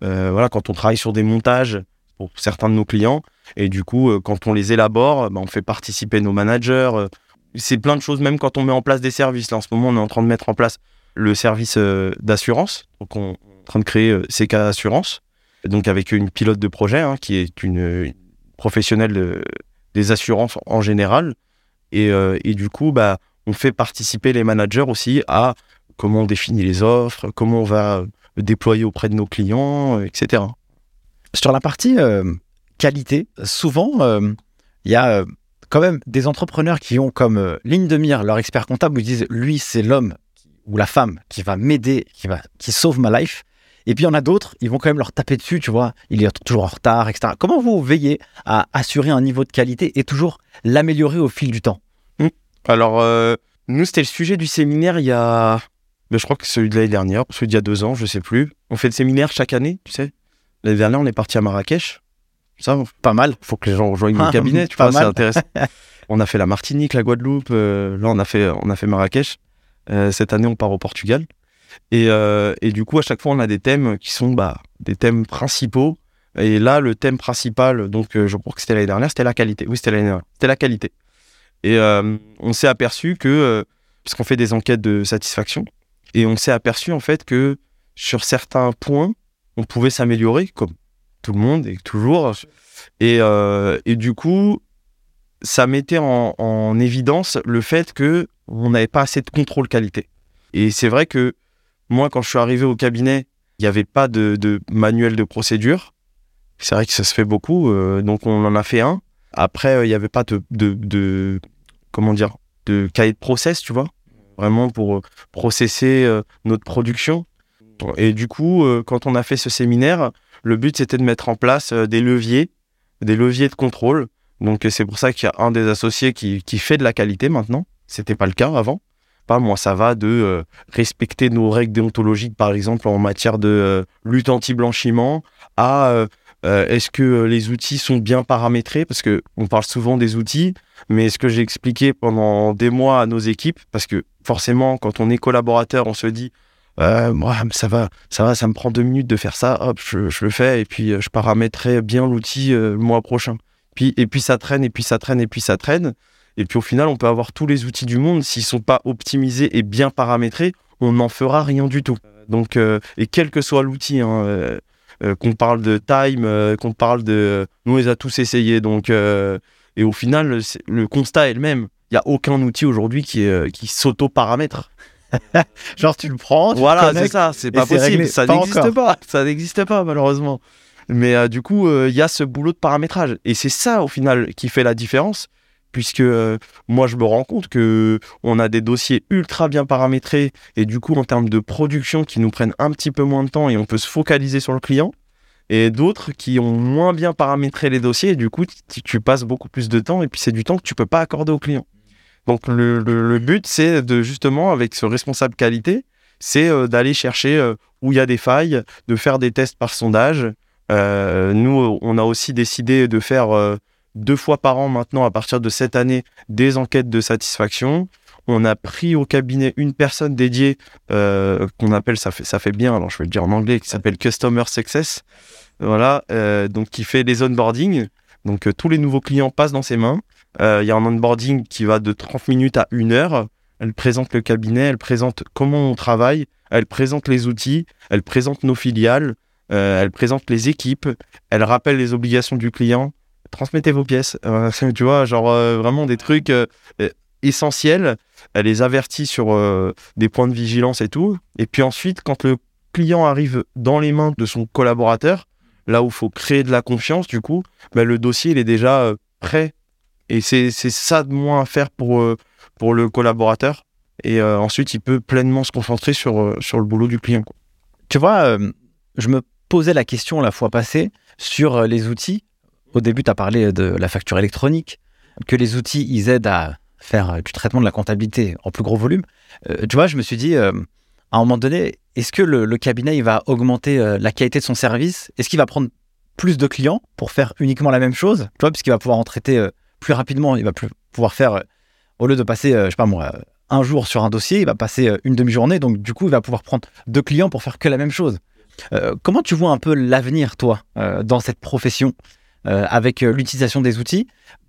voilà, quand on travaille sur des montages pour certains de nos clients. Et du coup, quand on les élabore, bah, on fait participer nos managers. c'est plein de choses, même quand on met en place des services. Là, en ce moment, on est en train de mettre en place le service euh, d'assurance. Donc, on est en train de créer euh, CK Assurance. Donc, avec une pilote de projet hein, qui est une, professionnelle de- des assurances en général. Et, euh, et du coup, bah, on fait participer les managers aussi à comment on définit les offres, comment on va euh, déployer auprès de nos clients, euh, etc. Sur la partie euh, qualité, souvent, euh, il y a euh, quand même des entrepreneurs qui ont comme euh, ligne de mire leur expert comptable où ils disent lui, c'est l'homme ou la femme qui va m'aider, qui, va, qui sauve ma life. Et puis il y en a d'autres, ils vont quand même leur taper dessus, tu vois, il est toujours en retard, etc. Comment vous veillez à assurer un niveau de qualité et toujours l'améliorer au fil du temps? Alors, euh, nous, c'était le sujet du séminaire il y a. mais je crois que celui de l'année dernière, celui d'il y a deux ans, je sais plus. On fait le séminaire chaque année, tu sais. L'année dernière, on est parti à Marrakech. Ça, Pas mal. faut que les gens rejoignent le cabinet, tu Pas vois, c'est intéressant. on a fait la Martinique, la Guadeloupe, euh, là on a fait, on a fait Marrakech. Euh, cette année on part au Portugal. Et, euh, et du coup à chaque fois on a des thèmes qui sont bah, des thèmes principaux. Et là le thème principal, donc euh, je crois que c'était l'année dernière, c'était la qualité. Oui c'était l'année dernière, c'était la qualité. Et on s'est aperçu que, parce qu'on fait des enquêtes de satisfaction, et on s'est aperçu en fait que sur certains points on pouvait s'améliorer comme tout le monde et toujours. Et, du coup, ça mettait en évidence le fait que on n'avait pas assez de contrôle qualité. Et c'est vrai que moi, quand je suis arrivé au cabinet, il n'y avait pas de, manuel de procédure. C'est vrai que ça se fait beaucoup, euh, donc on en a fait un. Après, euh, il n'y avait pas de, comment dire, de cahier de process, tu vois, vraiment pour euh, processer notre production. Et du coup, quand on a fait ce séminaire, le but c'était de mettre en place des leviers, des leviers de contrôle. Donc c'est pour ça qu'il y a un des associés qui fait de la qualité maintenant. C'était pas le cas avant. Pas moi, ça va de euh, respecter nos règles déontologiques, par exemple en matière de euh, lutte anti-blanchiment, à euh, est-ce que les outils sont bien paramétrés? Parce que on parle souvent des outils, mais ce que j'ai expliqué pendant des mois à nos équipes, parce que forcément, quand on est collaborateur, on se dit ça va, ça va, ça me prend deux minutes de faire ça, hop, je, le fais, et puis je paramétrerai bien l'outil le mois prochain. Puis, et puis ça traîne, et puis ça traîne, et puis ça traîne. Et puis au final, on peut avoir tous les outils du monde, s'ils sont pas optimisés et bien paramétrés, on n'en fera rien du tout. Donc, euh, et quel que soit l'outil, hein, euh, euh, qu'on parle de time, qu'on parle de. Nous, on les a tous essayés. Donc, et au final, le constat est le même. Il n'y a aucun outil aujourd'hui qui, qui s'auto-paramètre. Genre tu le prends, tu Voilà, c'est ça, c'est pas possible, réglé. ça n'existe pas, ça n'existe pas malheureusement. Mais du coup, il y a ce boulot de paramétrage et c'est ça au final qui fait la différence, puisque euh, moi je me rends compte que on a des dossiers ultra bien paramétrés et du coup en termes de production qui nous prennent un petit peu moins de temps et on peut se focaliser sur le client, et d'autres qui ont moins bien paramétré les dossiers et du coup tu, passes beaucoup plus de temps et puis c'est du temps que tu peux pas accorder au client. Donc le, but c'est de justement avec ce responsable qualité, c'est euh, d'aller chercher euh, où il y a des failles, de faire des tests par sondage. Nous, on a aussi décidé de faire deux fois par an maintenant, à partir de cette année, des enquêtes de satisfaction. On a pris au cabinet une personne dédiée euh, qu'on appelle, ça fait, ça fait bien, alors je vais le dire en anglais, qui s'appelle Customer Success. Voilà, euh, donc qui fait les onboarding. Donc euh, tous les nouveaux clients passent dans ses mains. Il y a un onboarding qui va de 30 minutes à une heure. Elle présente le cabinet, elle présente comment on travaille, elle présente les outils, elle présente nos filiales, elle présente les équipes, elle rappelle les obligations du client. Transmettez vos pièces. Euh, tu vois, genre euh, vraiment des trucs euh, essentiels. Elle les avertit sur des points de vigilance et tout. Et puis ensuite, quand le client arrive dans les mains de son collaborateur, là où il faut créer de la confiance, du coup, ben, le dossier il est déjà prêt. Et c'est ça de moins à faire pour, pour le collaborateur. et ensuite il peut pleinement se concentrer sur, sur le boulot du client. Tu vois, je me posais la question la fois passée sur les outils. Au début, tu as parlé de la facture électronique, que les outils, ils aident à faire euh, du traitement de la comptabilité en plus gros volume. Euh, tu vois, je me suis dit, euh, à un moment donné, est-ce que le, cabinet, il va augmenter la qualité de son service? Est-ce qu'il va prendre plus de clients pour faire uniquement la même chose? Tu vois, puisqu'il va pouvoir en traiter plus rapidement, il va pouvoir faire, au lieu de passer, je sais pas moi, un jour sur un dossier, il va passer une demi-journée, donc du coup, il va pouvoir prendre deux clients pour faire que la même chose. Comment tu vois un peu l'avenir, toi, dans cette profession, avec euh, l'utilisation des outils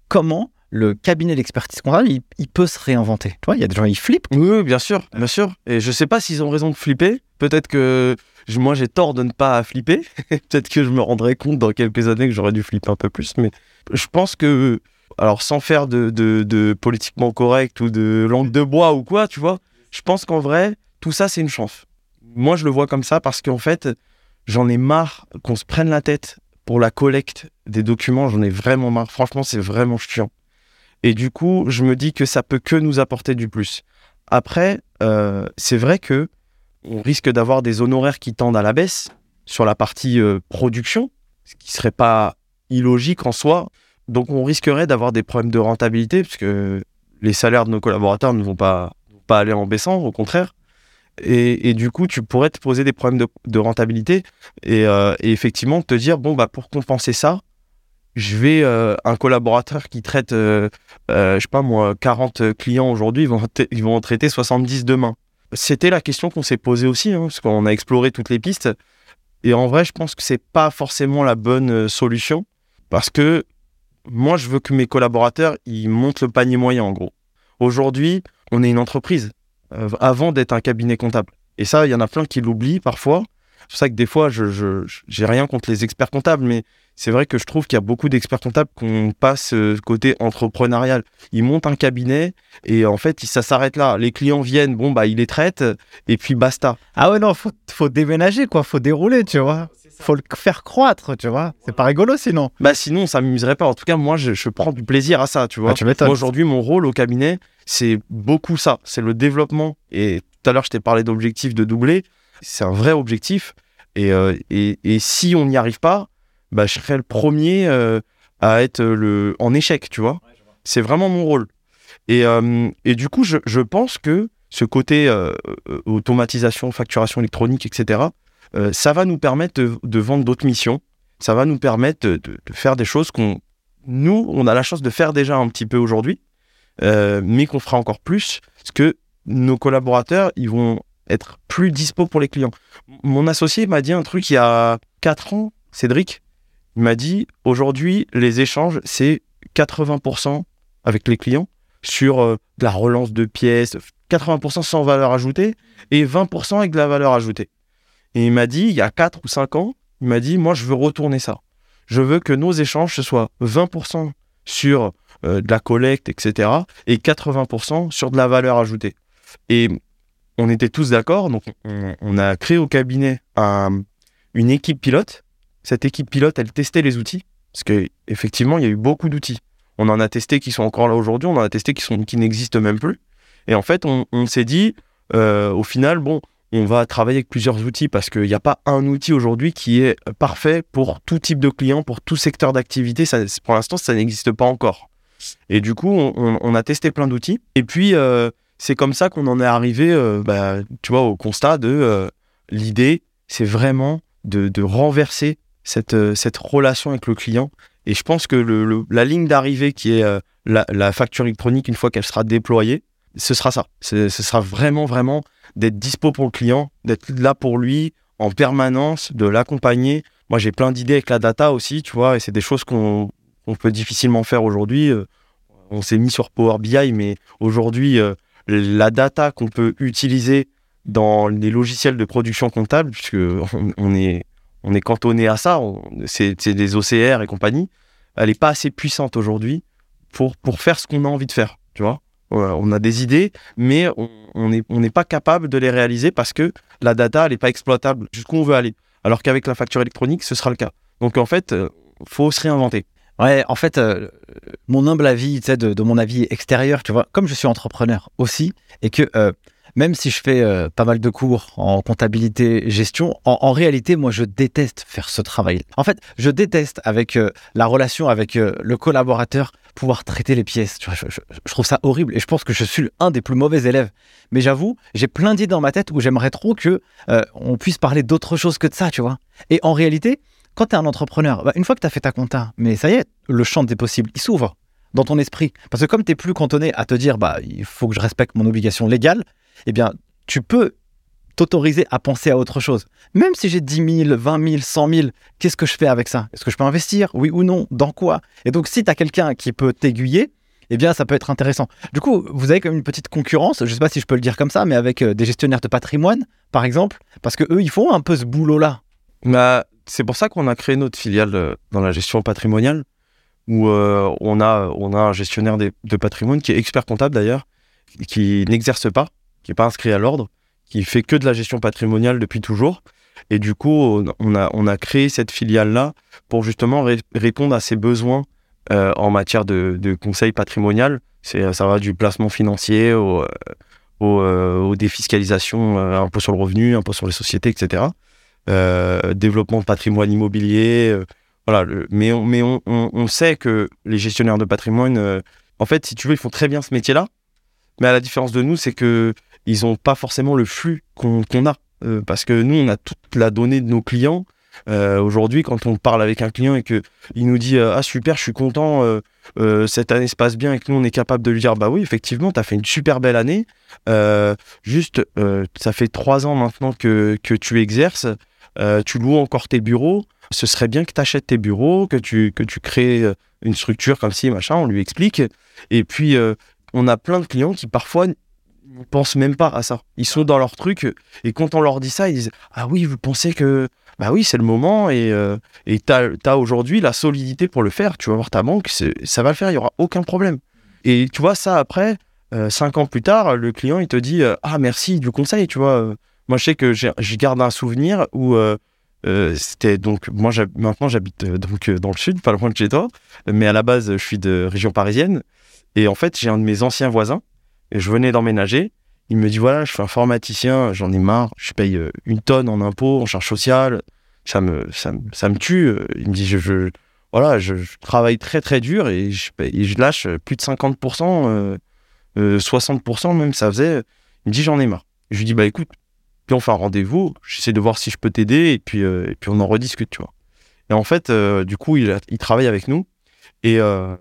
Comment le cabinet d'expertise comptable, il, il peut se réinventer Tu vois, il y a des gens, ils flippent. Oui, bien sûr, bien sûr. Et je sais pas s'ils ont raison de flipper. Peut-être que moi j'ai tort de ne pas flipper. Peut-être que je me rendrai compte dans quelques années que j'aurais dû flipper un peu plus. Mais je pense que, alors sans faire de, de politiquement correct ou de langue de bois ou quoi, tu vois, je pense qu'en vrai, tout ça c'est une chance. Moi je le vois comme ça parce qu'en fait, j'en ai marre qu'on se prenne la tête pour la collecte des documents. J'en ai vraiment marre. Franchement, c'est vraiment chiant. Et du coup, je me dis que ça peut que nous apporter du plus. Après, euh, c'est vrai que on risque d'avoir des honoraires qui tendent à la baisse sur la partie euh, production, ce qui serait pas illogique en soi. Donc, on risquerait d'avoir des problèmes de rentabilité, puisque les salaires de nos collaborateurs ne vont pas, pas aller en baissant, au contraire. Et, du coup, tu pourrais te poser des problèmes de, rentabilité et, euh, et effectivement te dire bon, bah, pour compenser ça, je vais, euh, un collaborateur qui traite, euh, euh, je sais pas moi, 40 clients aujourd'hui, ils vont, ils vont en traiter 70 demain. C'était la question qu'on s'est posée aussi, hein, parce qu'on a exploré toutes les pistes. Et en vrai, je pense que c'est pas forcément la bonne solution, parce que moi, je veux que mes collaborateurs, ils montent le panier moyen, en gros. Aujourd'hui, on est une entreprise, euh, avant d'être un cabinet comptable. Et ça, il y en a plein qui l'oublient parfois. C'est pour ça que des fois, je j'ai rien contre les experts comptables, mais c'est vrai que je trouve qu'il y a beaucoup d'experts comptables qu'on passe euh, côté entrepreneurial. Ils montent un cabinet et en fait, ça s'arrête là. Les clients viennent, bon, bah, ils les traitent et puis basta. Ah ouais, non, faut, faut déménager, quoi. Faut dérouler, tu vois. Faut le faire croître, tu vois. C'est pas rigolo sinon. Bah, sinon, on s'amuserait pas. En tout cas, moi, je, je prends du plaisir à ça, tu vois. Ah, tu m'étonnes. Moi, aujourd'hui, mon rôle au cabinet, c'est beaucoup ça. C'est le développement. Et tout à l'heure, je t'ai parlé d'objectif de doubler. C'est un vrai objectif. Et, euh, et, et si on n'y arrive pas, bah, je serai le premier euh, à être le, en échec, tu vois. C'est vraiment mon rôle. Et, euh, et du coup, je, je pense que ce côté automatisation, facturation électronique, etc., ça va nous permettre de, de vendre d'autres missions. Ça va nous permettre de, de- de faire des choses qu'on, nous, on a la chance de faire déjà un petit peu aujourd'hui, euh, mais qu'on fera encore plus, parce que nos collaborateurs, ils vont être plus dispo pour les clients. Mon associé m'a dit un truc il y a 4 ans, Cédric, il m'a dit, aujourd'hui, les échanges, c'est 80% avec les clients sur euh, de la relance de pièces, 80% sans valeur ajoutée et 20% avec de la valeur ajoutée. Et il m'a dit, il y a 4 ou 5 ans, il m'a dit, moi, je veux retourner ça. Je veux que nos échanges, ce soit 20% sur euh, de la collecte, etc., et 80% sur de la valeur ajoutée. Et on était tous d'accord, donc on, a créé au cabinet un- une équipe pilote. Cette équipe pilote, elle testait les outils, parce que effectivement, il y a eu beaucoup d'outils. On en a testé qui sont encore là aujourd'hui, on en a testé qui, sont, qui n'existent même plus. Et en fait, on, on s'est dit, euh, au final, bon, on va travailler avec plusieurs outils parce qu'il n'y a pas un outil aujourd'hui qui est parfait pour tout type de client, pour tout secteur d'activité. Pour l'instant, ça n'existe pas encore. Et du coup, on, a testé plein d'outils. Et puis, euh, c'est comme ça qu'on en est arrivé, euh, bah, tu vois, au constat de euh, l'idée, c'est vraiment de, renverser cette, relation avec le client. Et je pense que la ligne d'arrivée qui est la facture électronique, une fois qu'elle sera déployée, ce sera ça. Ce sera vraiment, vraiment d'être dispo pour le client, d'être là pour lui en permanence, de l'accompagner. Moi, j'ai plein d'idées avec la data aussi, tu vois, et c'est des choses qu'on qu'on peut difficilement faire aujourd'hui. Euh, On s'est mis sur Power BI, mais aujourd'hui, euh, la data qu'on peut utiliser dans les logiciels de production comptable, puisque on, est, on est cantonné à ça, c'est des OCR et compagnie, elle n'est pas assez puissante aujourd'hui pour, pour faire ce qu'on a envie de faire, tu vois. Ouais, On a des idées, mais on n'est pas capable de les réaliser parce que la data, elle n'est pas exploitable jusqu'où on veut aller. Alors qu'avec la facture électronique, ce sera le cas. Donc en fait, euh, faut se réinventer. Ouais, en fait, euh, mon humble avis, de, mon avis extérieur, tu vois, comme je suis entrepreneur aussi, et que euh, même si je fais euh, pas mal de cours en comptabilité, gestion, en, réalité, moi, je déteste faire ce travail. En fait, je déteste avec euh, la relation avec euh, le collaborateur pouvoir traiter les pièces. Je trouve ça horrible et je pense que je suis un des plus mauvais élèves. Mais j'avoue, j'ai plein d'idées dans ma tête où j'aimerais trop que euh, on puisse parler d'autre chose que de ça, tu vois. Et en réalité, quand tu es un entrepreneur, bah, une fois que tu as fait ta compta, mais ça y est, le champ des possibles, il s'ouvre dans ton esprit. Parce que comme tu n'es plus cantonné à te dire, bah, il faut que je respecte mon obligation légale, eh bien, tu peux t'autoriser à penser à autre chose. Même si j'ai 10 000, 20 000, 100 000, qu'est-ce que je fais avec ça? Est-ce que je peux investir? Oui ou non? Dans quoi? Et donc, si tu as quelqu'un qui peut t'aiguiller, eh bien, ça peut être intéressant. Du coup, vous avez comme une petite concurrence, je ne sais pas si je peux le dire comme ça, mais avec euh, des gestionnaires de patrimoine, par exemple, parce que eux, ils font un peu ce boulot-là. Bah, c'est pour ça qu'on a créé notre filiale euh, dans la gestion patrimoniale, où euh, on, a, un gestionnaire de patrimoine qui est expert comptable d'ailleurs, qui n'exerce pas, qui n'est pas inscrit à l'ordre, qui fait que de la gestion patrimoniale depuis toujours. Et du coup, on a, on a créé cette filiale-là pour justement ré- répondre à ses besoins euh, en matière de, de conseil patrimonial. C'est, ça va du placement financier au, euh, au, euh, aux défiscalisations, euh, impôt sur le revenu, impôt sur les sociétés, etc euh, développement de patrimoine immobilier. euh, voilà, mais on, mais on, on- sait que les gestionnaires de patrimoine, euh, en fait, si tu veux, ils font très bien ce métier-là. Mais à la différence de nous, c'est que ils n'ont pas forcément le flux qu'on a. Euh, parce que nous, on a toute la donnée de nos clients. Euh, Aujourd'hui, quand on parle avec un client et que il nous dit euh, ah super, je suis content, cette année se passe bien, et que nous on est capable de lui dire bah oui, effectivement, tu as fait une super belle année. Juste, ça fait trois ans maintenant que, que tu exerces. Tu loues encore tes bureaux, ce serait bien que tu achètes tes bureaux, que tu, que tu crées une structure comme ci, machin, on lui explique. Et puis, on a plein de clients qui parfois pensent même pas à ça. Ils sont dans leur truc, et quand on leur dit ça, ils disent Ah oui, vous pensez que. Bah oui, c'est le moment, et euh, tu as, aujourd'hui la solidité pour le faire. Tu vas voir ta banque, ça va le faire, il n'y aura aucun problème. Et tu vois, ça après, euh, cinq ans plus tard, le client, il te dit euh, Ah merci du conseil, tu vois. euh, moi, je sais que je garde un souvenir où c'était donc. Moi, maintenant, j'habite donc dans le sud, pas loin de chez toi. Mais à la base, je suis de région parisienne. Et en fait, j'ai un de mes anciens voisins. Je venais d'emménager. Il me dit voilà, je suis informaticien, j'en ai marre. Je paye euh, une tonne en impôts, en charges sociales. Ça me, ça, ça me tue. Euh, Il me dit je, voilà, je, travaille très très dur et je, je lâche plus de 50%, euh, euh, 60% même, ça faisait. Il me dit j'en ai marre. Je lui dis bah écoute, puis on fait un rendez-vous, j'essaie de voir si je peux t'aider, et puis, euh, et puis on en rediscute, tu vois. Et en fait, euh, du coup, il, il travaille avec nous, et euh,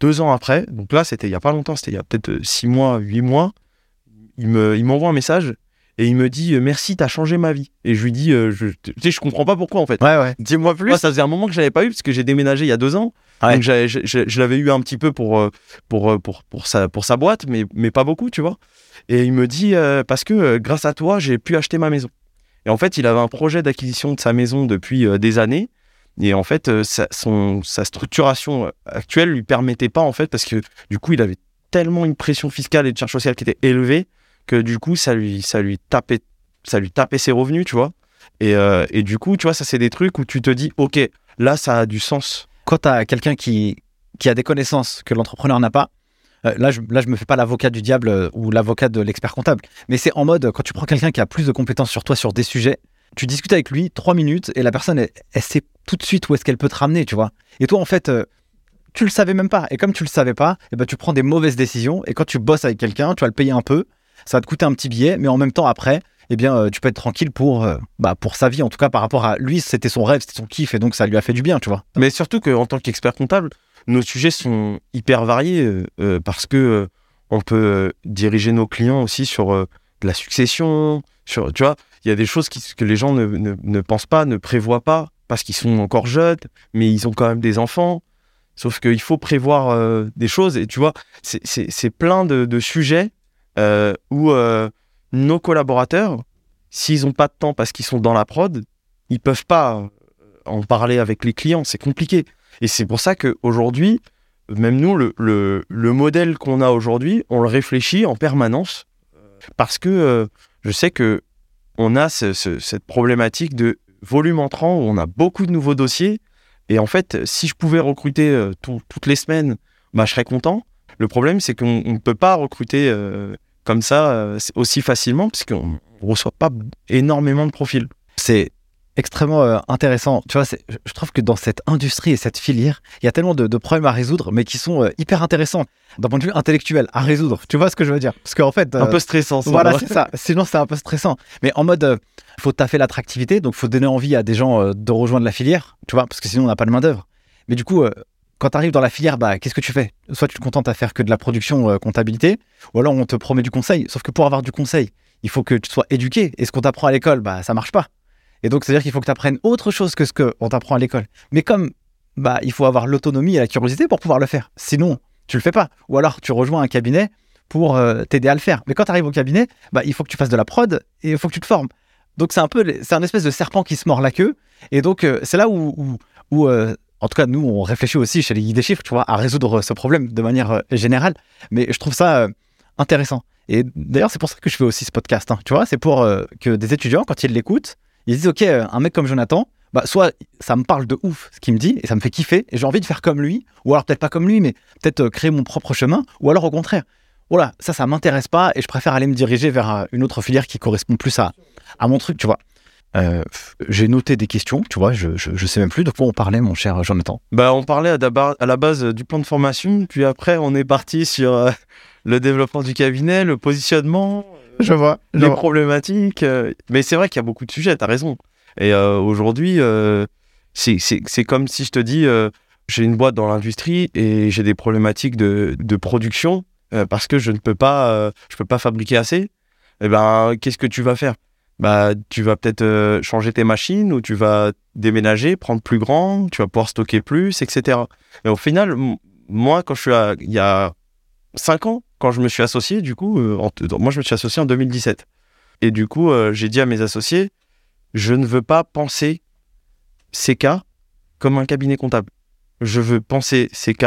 deux ans après, donc là, c'était il y a pas longtemps, c'était il y a peut-être euh, six mois, huit mois, il me- il m'envoie un message, et il me dit euh, merci, t'as changé ma vie. Et je lui dis, euh, je, tu sais, je comprends pas pourquoi en fait. Ouais, ouais. Dis-moi plus. Moi, ça faisait un moment que je l'avais pas eu parce que j'ai déménagé il y a deux ans. Ouais. Donc j'avais- je, je- l'avais eu un petit peu pour, pour, pour, pour, sa, pour sa boîte, mais, mais pas beaucoup, tu vois. Et il me dit euh, parce que euh, grâce à toi, j'ai pu acheter ma maison. Et en fait, il avait un projet d'acquisition de sa maison depuis des années. Et en fait, euh, sa, son, sa structuration euh, actuelle lui permettait pas, en fait, parce que du coup, il avait tellement une pression fiscale et de charges sociales qui était élevée que du coup, ça lui, ça lui, tapait, ça lui tapait ses revenus, tu vois. Et, euh, et du coup, tu vois, ça, c'est des trucs où tu te dis, OK, là, ça a du sens. Quand tu as quelqu'un qui, qui a des connaissances que l'entrepreneur n'a pas, euh, là, je, là, je me fais pas l'avocat du diable euh, ou l'avocat de l'expert comptable, mais c'est en mode, quand tu prends quelqu'un qui a plus de compétences sur toi sur des sujets, tu discutes avec lui trois minutes et la personne, elle, sait tout de suite où est-ce qu'elle peut te ramener, tu vois. Et toi, en fait, euh, tu le savais même pas. Et comme tu le savais pas, eh ben, tu prends des mauvaises décisions. Et quand tu bosses avec quelqu'un, tu vas le payer un peu, ça va te coûter un petit billet, mais en même temps, après, eh bien, euh, tu peux être tranquille pour, euh, bah, pour sa vie, en tout cas par rapport à lui, c'était son rêve, c'était son kiff, et donc ça lui a fait du bien, tu vois. Mais surtout qu'en tant qu'expert comptable, nos sujets sont hyper variés euh, parce que on peut diriger nos clients aussi sur de la succession, sur, tu vois, il y a des choses que les gens ne, ne, pensent pas, ne prévoient pas parce qu'ils sont encore jeunes, mais ils ont quand même des enfants. Sauf qu'il faut prévoir euh, des choses et tu vois, c'est- plein de, de sujets euh, où euh, nos collaborateurs, s'ils n'ont pas de temps parce qu'ils sont dans la prod, ils peuvent pas en parler avec les clients, c'est compliqué. Et c'est pour ça qu'aujourd'hui, même nous, le, le, le modèle qu'on a aujourd'hui, on le réfléchit en permanence parce que je sais que on a ce- ce- cette problématique de volume entrant où on a beaucoup de nouveaux dossiers Et en fait, si je pouvais recruter euh, tout- toutes les semaines, bah, je serais content. Le problème, c'est qu'on ne peut pas recruter euh, comme ça euh, aussi facilement parce qu'on ne reçoit pas énormément de profils. C'est extrêmement euh, intéressant. Tu vois, je- trouve que dans cette industrie et cette filière, il y a tellement de, de problèmes à résoudre, mais qui sont euh, hyper intéressants d'un point de vue intellectuel à résoudre. Tu vois ce que je veux dire? Parce qu'en fait, Un euh, peu stressant, ça. Voilà, c'est ça. Sinon, c'est un peu stressant. Mais en mode, il faut taffer l'attractivité, donc faut donner envie à des gens euh, de rejoindre la filière, tu vois, parce que sinon, on n'a pas de main-d'œuvre. Mais du coup, euh, quand tu arrives dans la filière, bah, qu'est-ce que tu fais? Soit tu te contentes à faire que de la production euh, comptabilité, ou alors on te promet du conseil. Sauf que pour avoir du conseil, il faut que tu sois éduqué. Et ce qu'on t'apprend à l'école, bah, ça marche pas. Et donc, c'est-à-dire qu'il faut que tu apprennes autre chose que ce qu'on t'apprend à l'école. Mais comme bah, il faut avoir l'autonomie et la curiosité pour pouvoir le faire. Sinon, tu le fais pas. Ou alors, tu rejoins un cabinet pour euh, t'aider à le faire. Mais quand tu arrives au cabinet, bah, il faut que tu fasses de la prod et il faut que tu te formes. Donc c'est un peu, c'est un espèce de serpent qui se mord la queue. Et donc euh, c'est là où, où, euh, en tout cas nous, on réfléchit aussi chez les guides des chiffres, tu vois, à résoudre ce problème de manière générale. Mais je trouve ça intéressant. Et d'ailleurs c'est pour ça que je fais aussi ce podcast. hein. tu vois, c'est pour que des étudiants, quand ils l'écoutent, ils se disent ok, euh, un mec comme Jonathan. Bah, soit ça me parle de ouf ce qu'il me dit et ça me fait kiffer et j'ai envie de faire comme lui ou alors peut-être pas comme lui mais peut-être euh, créer mon propre chemin ou alors au contraire voilà, ça, ça m'intéresse pas et je préfère aller me diriger vers euh, une autre filière qui correspond plus à, à mon truc, tu vois. J'ai noté des questions, tu vois, je, je, sais même plus de quoi on parlait, mon cher Jonathan. Bah, on parlait à, la base du plan de formation, puis après, on est parti sur le développement du cabinet, le positionnement, Je vois. les problématiques. euh, mais c'est vrai qu'il y a beaucoup de sujets, t'as raison. Et euh, aujourd'hui, euh, c'est comme si je te dis, euh, j'ai une boîte dans l'industrie et j'ai des problématiques de, de production euh, parce que je ne peux pas, je peux pas fabriquer assez. Et ben, qu'est-ce que tu vas faire? Bah, tu vas peut-être changer tes machines ou tu vas déménager, prendre plus grand, tu vas pouvoir stocker plus, etc. Et au final, moi, quand je suis à, il y a 5 ans, quand je me suis associé, du coup, euh, moi, je me suis associé en 2017. Et du coup, euh, j'ai dit à mes associés, je ne veux pas penser CK comme un cabinet comptable. Je veux penser CK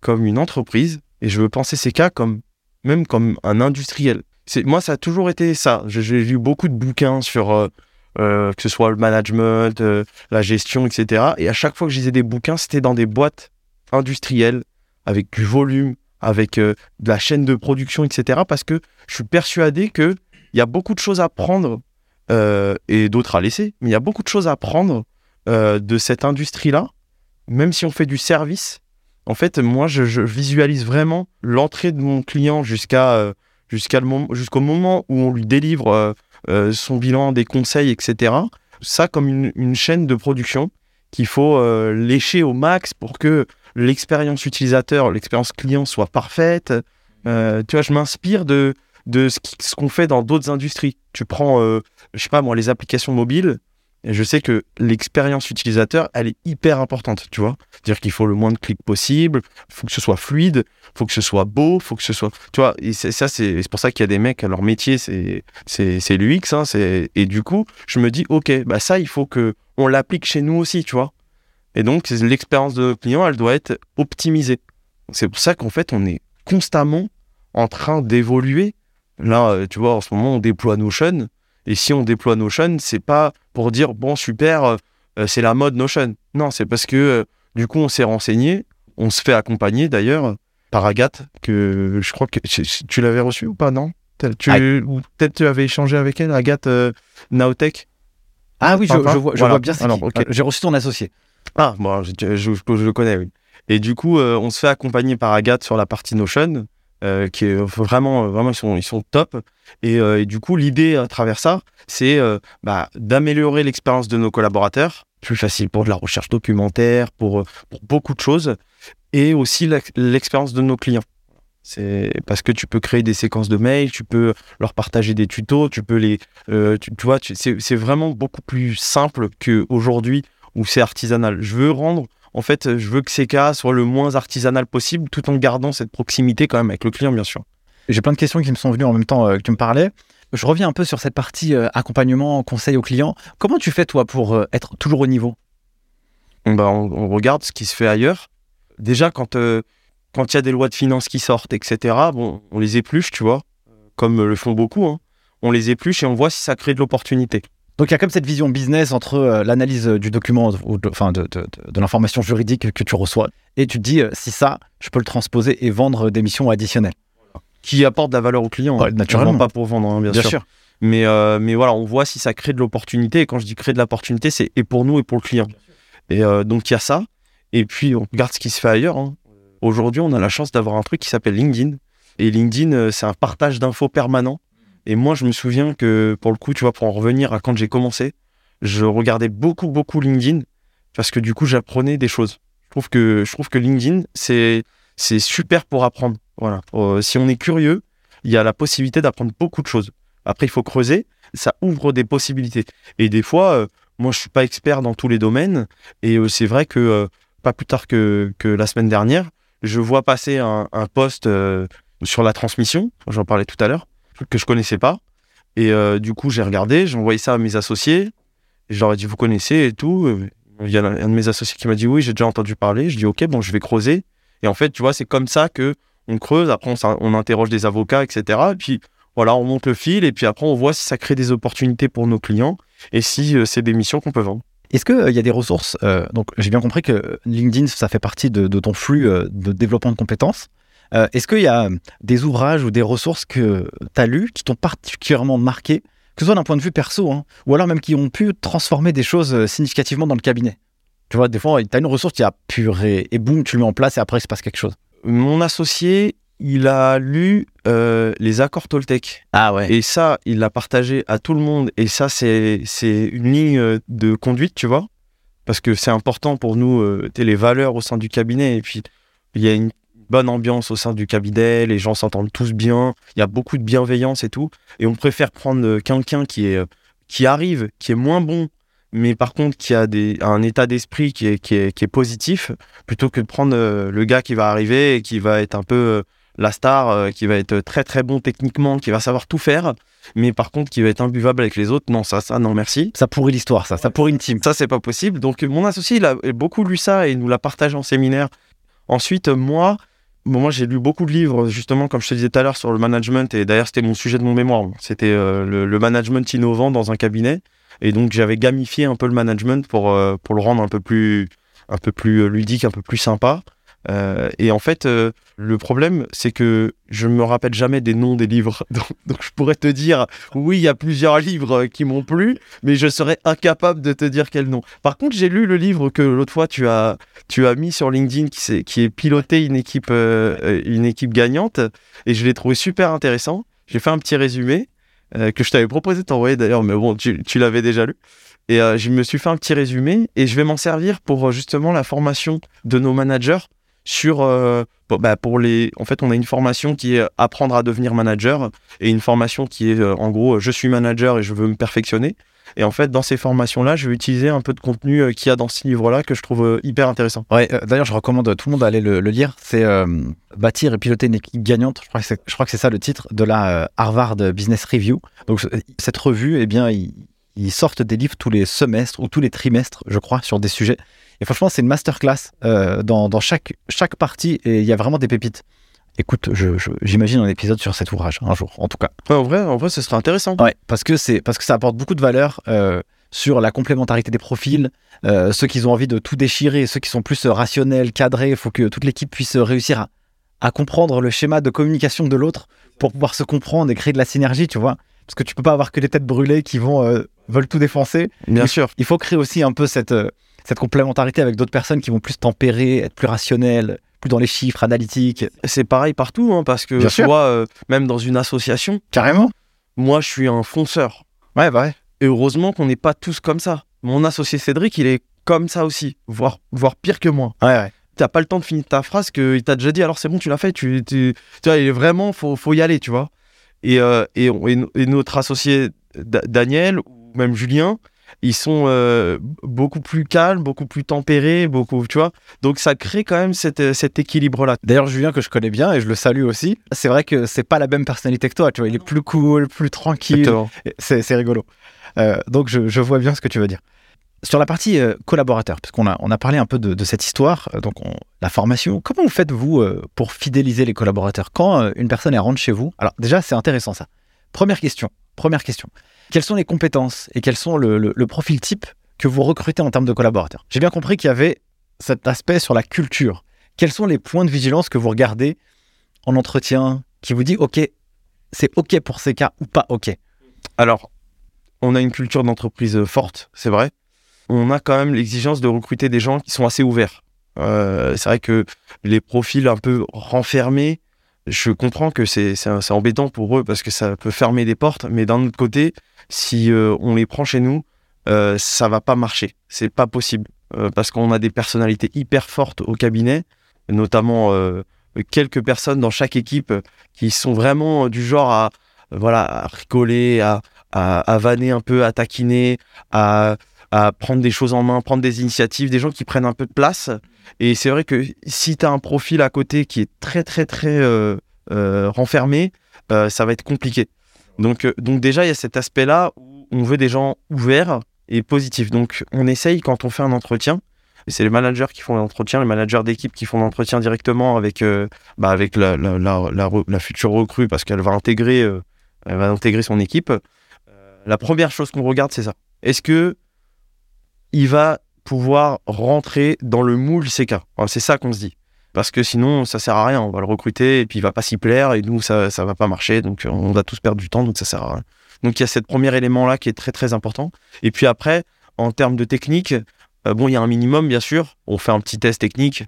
comme une entreprise et je veux penser CK comme même comme un industriel. Moi, ça a toujours été ça. J'ai- lu beaucoup de bouquins sur euh, que ce soit le management, la gestion, etc. Et à chaque fois que je lisais des bouquins, c'était dans des boîtes industrielles avec du volume, avec euh, de la chaîne de production, etc. Parce que je suis persuadé que il y a beaucoup de choses à prendre euh, et d'autres à laisser, mais il y a beaucoup de choses à prendre euh, de cette industrie-là, même si on fait du service. En fait, moi, je, visualise vraiment l'entrée de mon client jusqu'à jusqu'à jusqu'au moment où on lui délivre son bilan, des conseils, etc. Ça comme une, chaîne de production qu'il faut lécher au max pour que l'expérience utilisateur, l'expérience client soit parfaite. Euh, tu vois, je m'inspire de, de ce qu'on fait dans d'autres industries. Tu prends, euh, je sais pas moi, les applications mobiles, je sais que l'expérience utilisateur, elle est hyper importante, tu vois. C'est-à-dire qu'il faut le moins de clics possible, faut que ce soit fluide, faut que ce soit beau, faut que ce soit... Tu vois, et c'est- ça, c'est pour ça qu'il y a des mecs, leur métier, c'est c'est l'UX, hein, et du coup, je me dis, ok, bah ça, il faut que on l'applique chez nous aussi, tu vois. Et donc, l'expérience de nos clients, elle doit être optimisée. C'est pour ça qu'en fait, on est constamment en train d'évoluer. Là, euh, tu vois, en ce moment, on déploie Notion. Et si on déploie Notion, c'est pas pour dire, bon, super, euh, euh, c'est la mode Notion. Non, c'est parce que, euh, du coup, on s'est renseigné. On se fait accompagner, d'ailleurs, par Agathe, que je crois que tu, tu l'avais reçue ou pas, non? Tu, Ah. ou peut-être tu avais échangé avec elle, Agathe euh, Naotech? Ah oui, je, vois, je Voilà. vois bien Alors, qui. ok. J'ai reçu ton associé. Ah, bon, je, le connais, oui. Et du coup, euh, on se fait accompagner par Agathe sur la partie Notion, euh, qui est vraiment, euh, vraiment, ils sont, top. Et, du coup, l'idée à travers ça, c'est bah, d'améliorer l'expérience de nos collaborateurs, plus facile pour de la recherche documentaire, pour, beaucoup de choses, et aussi l'ex- l'expérience de nos clients. C'est parce que tu peux créer des séquences de mails, tu peux leur partager des tutos, tu peux les, tu, tu vois, c'est vraiment beaucoup plus simple qu'aujourd'hui où c'est artisanal. Je veux rendre, en fait, je veux que CK soit le moins artisanal possible, tout en gardant cette proximité quand même avec le client, bien sûr. J'ai plein de questions qui me sont venues en même temps euh, que tu me parlais. Je reviens un peu sur cette partie euh, accompagnement, conseil aux clients. Comment tu fais, toi, pour euh, être toujours au niveau? Bah, on, on regarde ce qui se fait ailleurs. Déjà, quand euh, quand il y a des lois de finances qui sortent, etc., bon, on les épluche, tu vois, comme le font beaucoup. hein. On les épluche et on voit si ça crée de l'opportunité. Donc il y a comme cette vision business entre euh, l'analyse du document, ou de, enfin de, de, de- l'information juridique que tu reçois, et tu te dis euh, si ça, je peux le transposer et vendre des missions additionnelles. Qui apporte de la valeur au client. Ouais, hein. naturellement. Pas pour vendre, hein, bien, sûr. Mais, euh, mais voilà, on voit si ça crée de l'opportunité. Et quand je dis créer de l'opportunité, c'est et pour nous et pour le client. Et euh, donc il y a ça. Et puis on regarde ce qui se fait ailleurs. hein. Aujourd'hui, on a la chance d'avoir un truc qui s'appelle LinkedIn. Et LinkedIn, euh, c'est un partage d'infos permanent. Et moi, je me souviens que pour le coup, tu vois, pour en revenir à quand j'ai commencé, je regardais beaucoup, beaucoup LinkedIn parce que du coup, j'apprenais des choses. Je trouve que, LinkedIn, c'est, super pour apprendre. Voilà. Euh, si on est curieux, il y a la possibilité d'apprendre beaucoup de choses. Après, il faut creuser. Ça ouvre des possibilités. Et des fois, euh, moi, je suis pas expert dans tous les domaines. Et euh, c'est vrai que pas plus tard que, la semaine dernière, je vois passer un, un post sur la transmission. J'en parlais tout à l'heure, que je connaissais pas. Et euh, du coup, j'ai regardé, j'ai envoyé ça à mes associés. Je leur ai dit, vous connaissez et tout. Euh, Il y a un de mes associés qui m'a dit, oui, j'ai déjà entendu parler. Je dis, ok, bon, je vais creuser. Et en fait, tu vois, c'est comme ça que on creuse. Après, on, on interroge des avocats, etc. Et puis, voilà, on monte le fil. Et puis après, on voit si ça crée des opportunités pour nos clients et si euh, c'est des missions qu'on peut vendre. Est-ce qu'il y a des ressources euh, Donc, j'ai bien compris que LinkedIn, ça fait partie de, ton flux euh, de développement de compétences. Euh, Est-ce qu'il y a des ouvrages ou des ressources que tu as lus qui t'ont particulièrement marqué, que ce soit d'un point de vue perso, hein, ou alors même qui ont pu transformer des choses euh, significativement dans le cabinet? Tu vois, des fois, tu as une ressource qui a purée, et boum, tu le mets en place et après, il se passe quelque chose. Mon associé, il a lu euh, les accords Toltec. Ah ouais. Et ça, il l'a partagé à tout le monde. Et ça, c'est une ligne euh, de conduite, tu vois. Parce que c'est important pour nous, euh, les valeurs au sein du cabinet. Et puis, il y a une bonne ambiance au sein du cabinet. Les gens s'entendent tous bien. Il y a beaucoup de bienveillance et tout. Et on préfère prendre euh, quelqu'un qui, est, euh, qui arrive, qui est moins bon, mais par contre qui a des, un état d'esprit qui est, qui, est, qui est positif, plutôt que de prendre euh, le gars qui va arriver et qui va être un peu la star, qui va être très très bon techniquement, qui va savoir tout faire, mais par contre qui va être imbuvable avec les autres. Non, ça, ça, non, merci. Ça pourrit l'histoire, ça. Ça pourrit une team. Ça, c'est pas possible. Donc, mon associé, il a beaucoup lu ça et il nous l'a partagé en séminaire. Ensuite, moi, moi, j'ai lu beaucoup de livres, justement, comme je te disais tout à l'heure, sur le management. Et d'ailleurs, c'était mon sujet de mon mémoire. C'était euh, le, le management innovant dans un cabinet. Et donc, j'avais gamifié un peu le management pour, euh, pour le rendre un peu plus, un peu plus euh, ludique, un peu plus sympa. Euh, et en fait, euh, le problème, c'est que je me rappelle jamais des noms des livres. Donc, je pourrais te dire, oui, il y a plusieurs livres euh, qui m'ont plu, mais je serais incapable de te dire quel nom. Par contre, j'ai lu le livre que l'autre fois tu as, tu as mis sur LinkedIn, qui, s'est- qui est piloté une équipe, une équipe gagnante, et je l'ai trouvé super intéressant. J'ai fait un petit résumé que je t'avais proposé de t'envoyer d'ailleurs, mais bon, tu, tu l'avais déjà lu. Et je me suis fait un petit résumé, et je vais m'en servir pour justement la formation de nos managers sur euh, bah, pour les en fait on a une formation qui est apprendre à devenir manager et une formation qui est euh, en gros euh, je suis manager et je veux me perfectionner et en fait dans ces formations là je vais utiliser un peu de contenu qu'il y a dans ce livre là que je trouve hyper intéressant Ouais, d'ailleurs, je recommande à tout le monde d'aller le, lire. C'est Bâtir et piloter une équipe gagnante. Je crois que c'est, ça le titre de la Harvard Business Review. Donc, ce- cette revue, eh bien, ils, ils sortent des livres tous les semestres ou tous les trimestres, je crois, sur des sujets. Et franchement, c'est une masterclass euh, dans, dans chaque, chaque partie et il y a vraiment des pépites. Écoute, j'imagine un épisode sur cet ouvrage, un jour, en tout cas. Ouais, en vrai en vrai ce serait intéressant Ouais, parce que c'est parce que ça apporte beaucoup de valeur euh, sur la complémentarité des profils, euh, ceux qui ont envie de tout déchirer, ceux qui sont plus euh, rationnels, cadrés. Il faut que toute l'équipe puisse réussir à, à comprendre le schéma de communication de l'autre pour pouvoir se comprendre et créer de la synergie, tu vois. Parce que tu peux pas avoir que des têtes brûlées qui vont euh, veulent tout défoncer. bien sûr Il faut créer aussi un peu cette cette complémentarité avec d'autres personnes qui vont plus tempérer, être plus rationnelles, plus dans les chiffres, analytiques. c'est pareil partout hein, parce que Bien tu vois euh, même dans une association Carrément. moi je suis un fonceur Ouais, bah ouais. Et heureusement qu'on n'est pas tous comme ça. Mon associé Cédric, il est comme ça aussi, voire, voire pire que moi. Ouais, ouais. T'as pas le temps de finir ta phrase qu'il t'a déjà dit, alors c'est bon, tu l'as fait, tu, tu, tu vois, il est vraiment, faut, faut y aller, tu vois. Et, euh, et, et et notre associé Da- Daniel, ou même Julien, ils sont euh, beaucoup plus calmes, beaucoup plus tempérés, beaucoup, tu vois. Donc ça crée quand même cette, cet équilibre-là. D'ailleurs, Julien, que je connais bien et je le salue aussi, c'est vrai que c'est pas la même personnalité que toi. Tu vois, il est plus cool, plus tranquille. Exactement. C'est rigolo. Euh, donc, je, je vois bien ce que tu veux dire. Sur la partie euh, collaborateur, parce qu'on a, on a parlé un peu de, de cette histoire, euh, donc on- la formation, comment vous faites, vous, euh, pour fidéliser les collaborateurs? Quand euh, une personne elle rentre chez vous, alors déjà, c'est intéressant ça. Première question, première question. Quelles sont les compétences et quels sont le, profil type que vous recrutez en termes de collaborateurs? J'ai bien compris qu'il y avait cet aspect sur la culture. Quels sont les points de vigilance que vous regardez en entretien qui vous dit OK, c'est OK pour ces cas ou pas OK? Alors, on a une culture d'entreprise forte, c'est vrai. On a quand même l'exigence de recruter des gens qui sont assez ouverts. Euh, c'est vrai que les profils un peu renfermés, je comprends que c'est embêtant pour eux parce que ça peut fermer des portes, mais d'un autre côté, si euh, on les prend chez nous, euh, ça va pas marcher. C'est pas possible Euh, parce qu'on a des personnalités hyper fortes au cabinet, notamment euh, quelques personnes dans chaque équipe qui sont vraiment du genre à voilà à rigoler, à, à, à vanner un peu, à taquiner, à, à prendre des choses en main, prendre des initiatives, des gens qui prennent un peu de place. Et c'est vrai que si tu as un profil à côté qui est très, très, très euh, euh, renfermé, euh, ça va être compliqué. Donc, donc déjà, il y a cet aspect-là où on veut des gens ouverts et positifs. Donc on essaye quand on fait un entretien, et c'est les managers qui font l'entretien, les managers d'équipe qui font l'entretien directement avec, bah, avec la, la, la, la, re- la future recrue parce qu'elle va intégrer, va intégrer son équipe. La première chose qu'on regarde, c'est ça. Est-ce que il va pouvoir rentrer dans le moule CK C'est ça qu'on se dit. Parce que sinon, ça sert à rien. On va le recruter et puis il va pas s'y plaire et nous, ça, ça va pas marcher. Donc, on va tous perdre du temps. Donc, ça sert à rien. Donc, il y a ce premier élément-là qui est très, très important. Et puis après, en termes de technique, euh, bon, il y a un minimum, bien sûr. On fait un petit test technique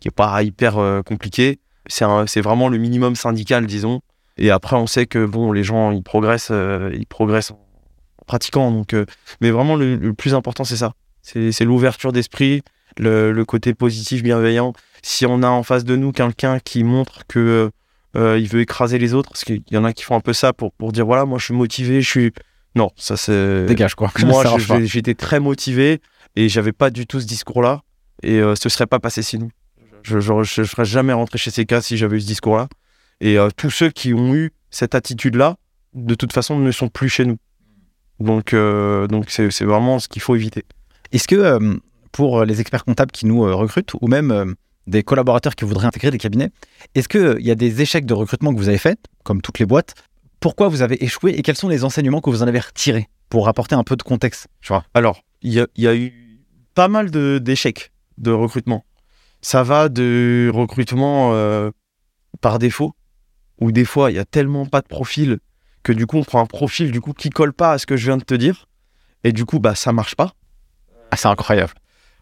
qui est pas hyper euh, compliqué. C'est vraiment le minimum syndical, disons. Et après, on sait que bon, les gens, ils progressent, euh, ils progressent en pratiquant. Donc, euh, mais vraiment, le plus important, c'est ça. C'est l'ouverture d'esprit, le, le côté positif, bienveillant. Si on a en face de nous quelqu'un qui montre que euh, il veut écraser les autres, parce qu'il y en a qui font un peu ça pour, pour dire voilà, moi, je suis motivé, je suis. Non, ça c'est. Dégage quoi. Moi, j'étais très motivé et j'avais pas du tout ce discours-là. Et euh, ce serait pas passé sinon. Je, je, je, je serais jamais rentré chez CK si j'avais eu ce discours-là. Et euh, tous ceux qui ont eu cette attitude-là, de toute façon, ne sont plus chez nous. Donc, euh, donc c'est vraiment ce qu'il faut éviter. Est-ce que euh, pour les experts comptables qui nous euh, recrutent ou même euh, des collaborateurs qui voudraient intégrer des cabinets, est-ce qu'il y a des échecs de recrutement que vous avez faits, comme toutes les boîtes? Pourquoi vous avez échoué et quels sont les enseignements que vous en avez retirés pour apporter un peu de contexte Alors, il y a, eu pas mal d'échecs de, recrutement. Ça va de recrutement par défaut, où des fois, il y a tellement pas de profil que du coup, on prend un profil du coup qui colle pas à ce que je viens de te dire. Et du coup, bah, ça marche pas. Ah, C'est incroyable.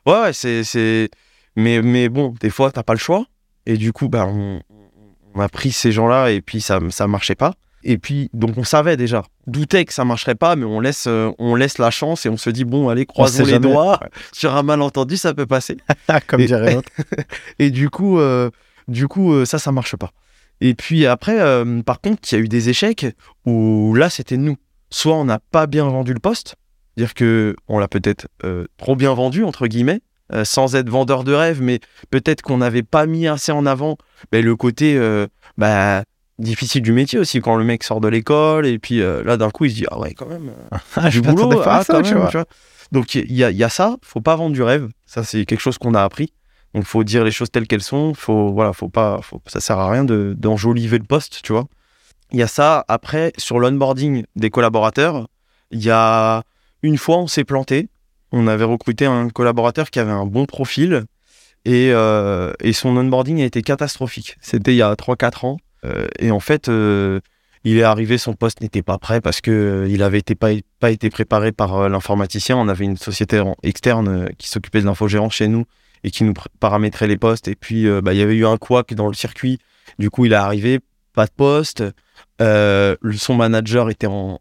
Ouais, ouais, c'est, c'est... Mais, mais bon, des fois, t'as pas le choix. Et du coup, bah, on, on a pris ces gens-là et puis ça, ça marchait pas. Et puis, donc on savait déjà, doutait que ça marcherait pas, mais on laisse, euh, on laisse la chance et on se dit, bon, allez, croisons les jamais. doigts. Sur un malentendu, ça peut passer. Comme Et- dirait l'autre. Et du coup, euh, du coup euh, ça, ça marche pas. Et puis après, par contre, il y a eu des échecs où là, c'était nous. Soit on n'a pas bien vendu le poste, dire que on l'a peut-être euh, trop bien vendu entre guillemets, euh, sans être vendeur de rêve, mais peut-être qu'on n'avait pas mis assez en avant ben, le côté euh, bah, difficile du métier aussi quand le mec sort de l'école et puis là d'un coup il se dit ah ouais quand même Ah, du boulot, pas ah, ça, quand tu même, vois. tu vois. Donc il y a, il y a ça, faut pas vendre du rêve. Ça c'est quelque chose qu'on a appris. Donc faut dire les choses telles qu'elles sont. Faut voilà, faut pas, faut, ça sert à rien de d'enjoliver le poste, tu vois. Il y a ça. Après sur l'onboarding des collaborateurs, il y a une fois on s'est planté. On avait recruté un collaborateur qui avait un bon profil et, euh, son onboarding a été catastrophique. C'était il y a 3-4 ans. Euh, et en fait, euh, il est arrivé, son poste n'était pas prêt parce euh, il avait été pas, pas été préparé par l'informaticien. On avait une société externe qui s'occupait de l'infogérance chez nous et qui nous paramétrait les postes. Et puis, bah, il y avait eu un couac dans le circuit. Du coup, il est arrivé, pas de poste. Son manager était en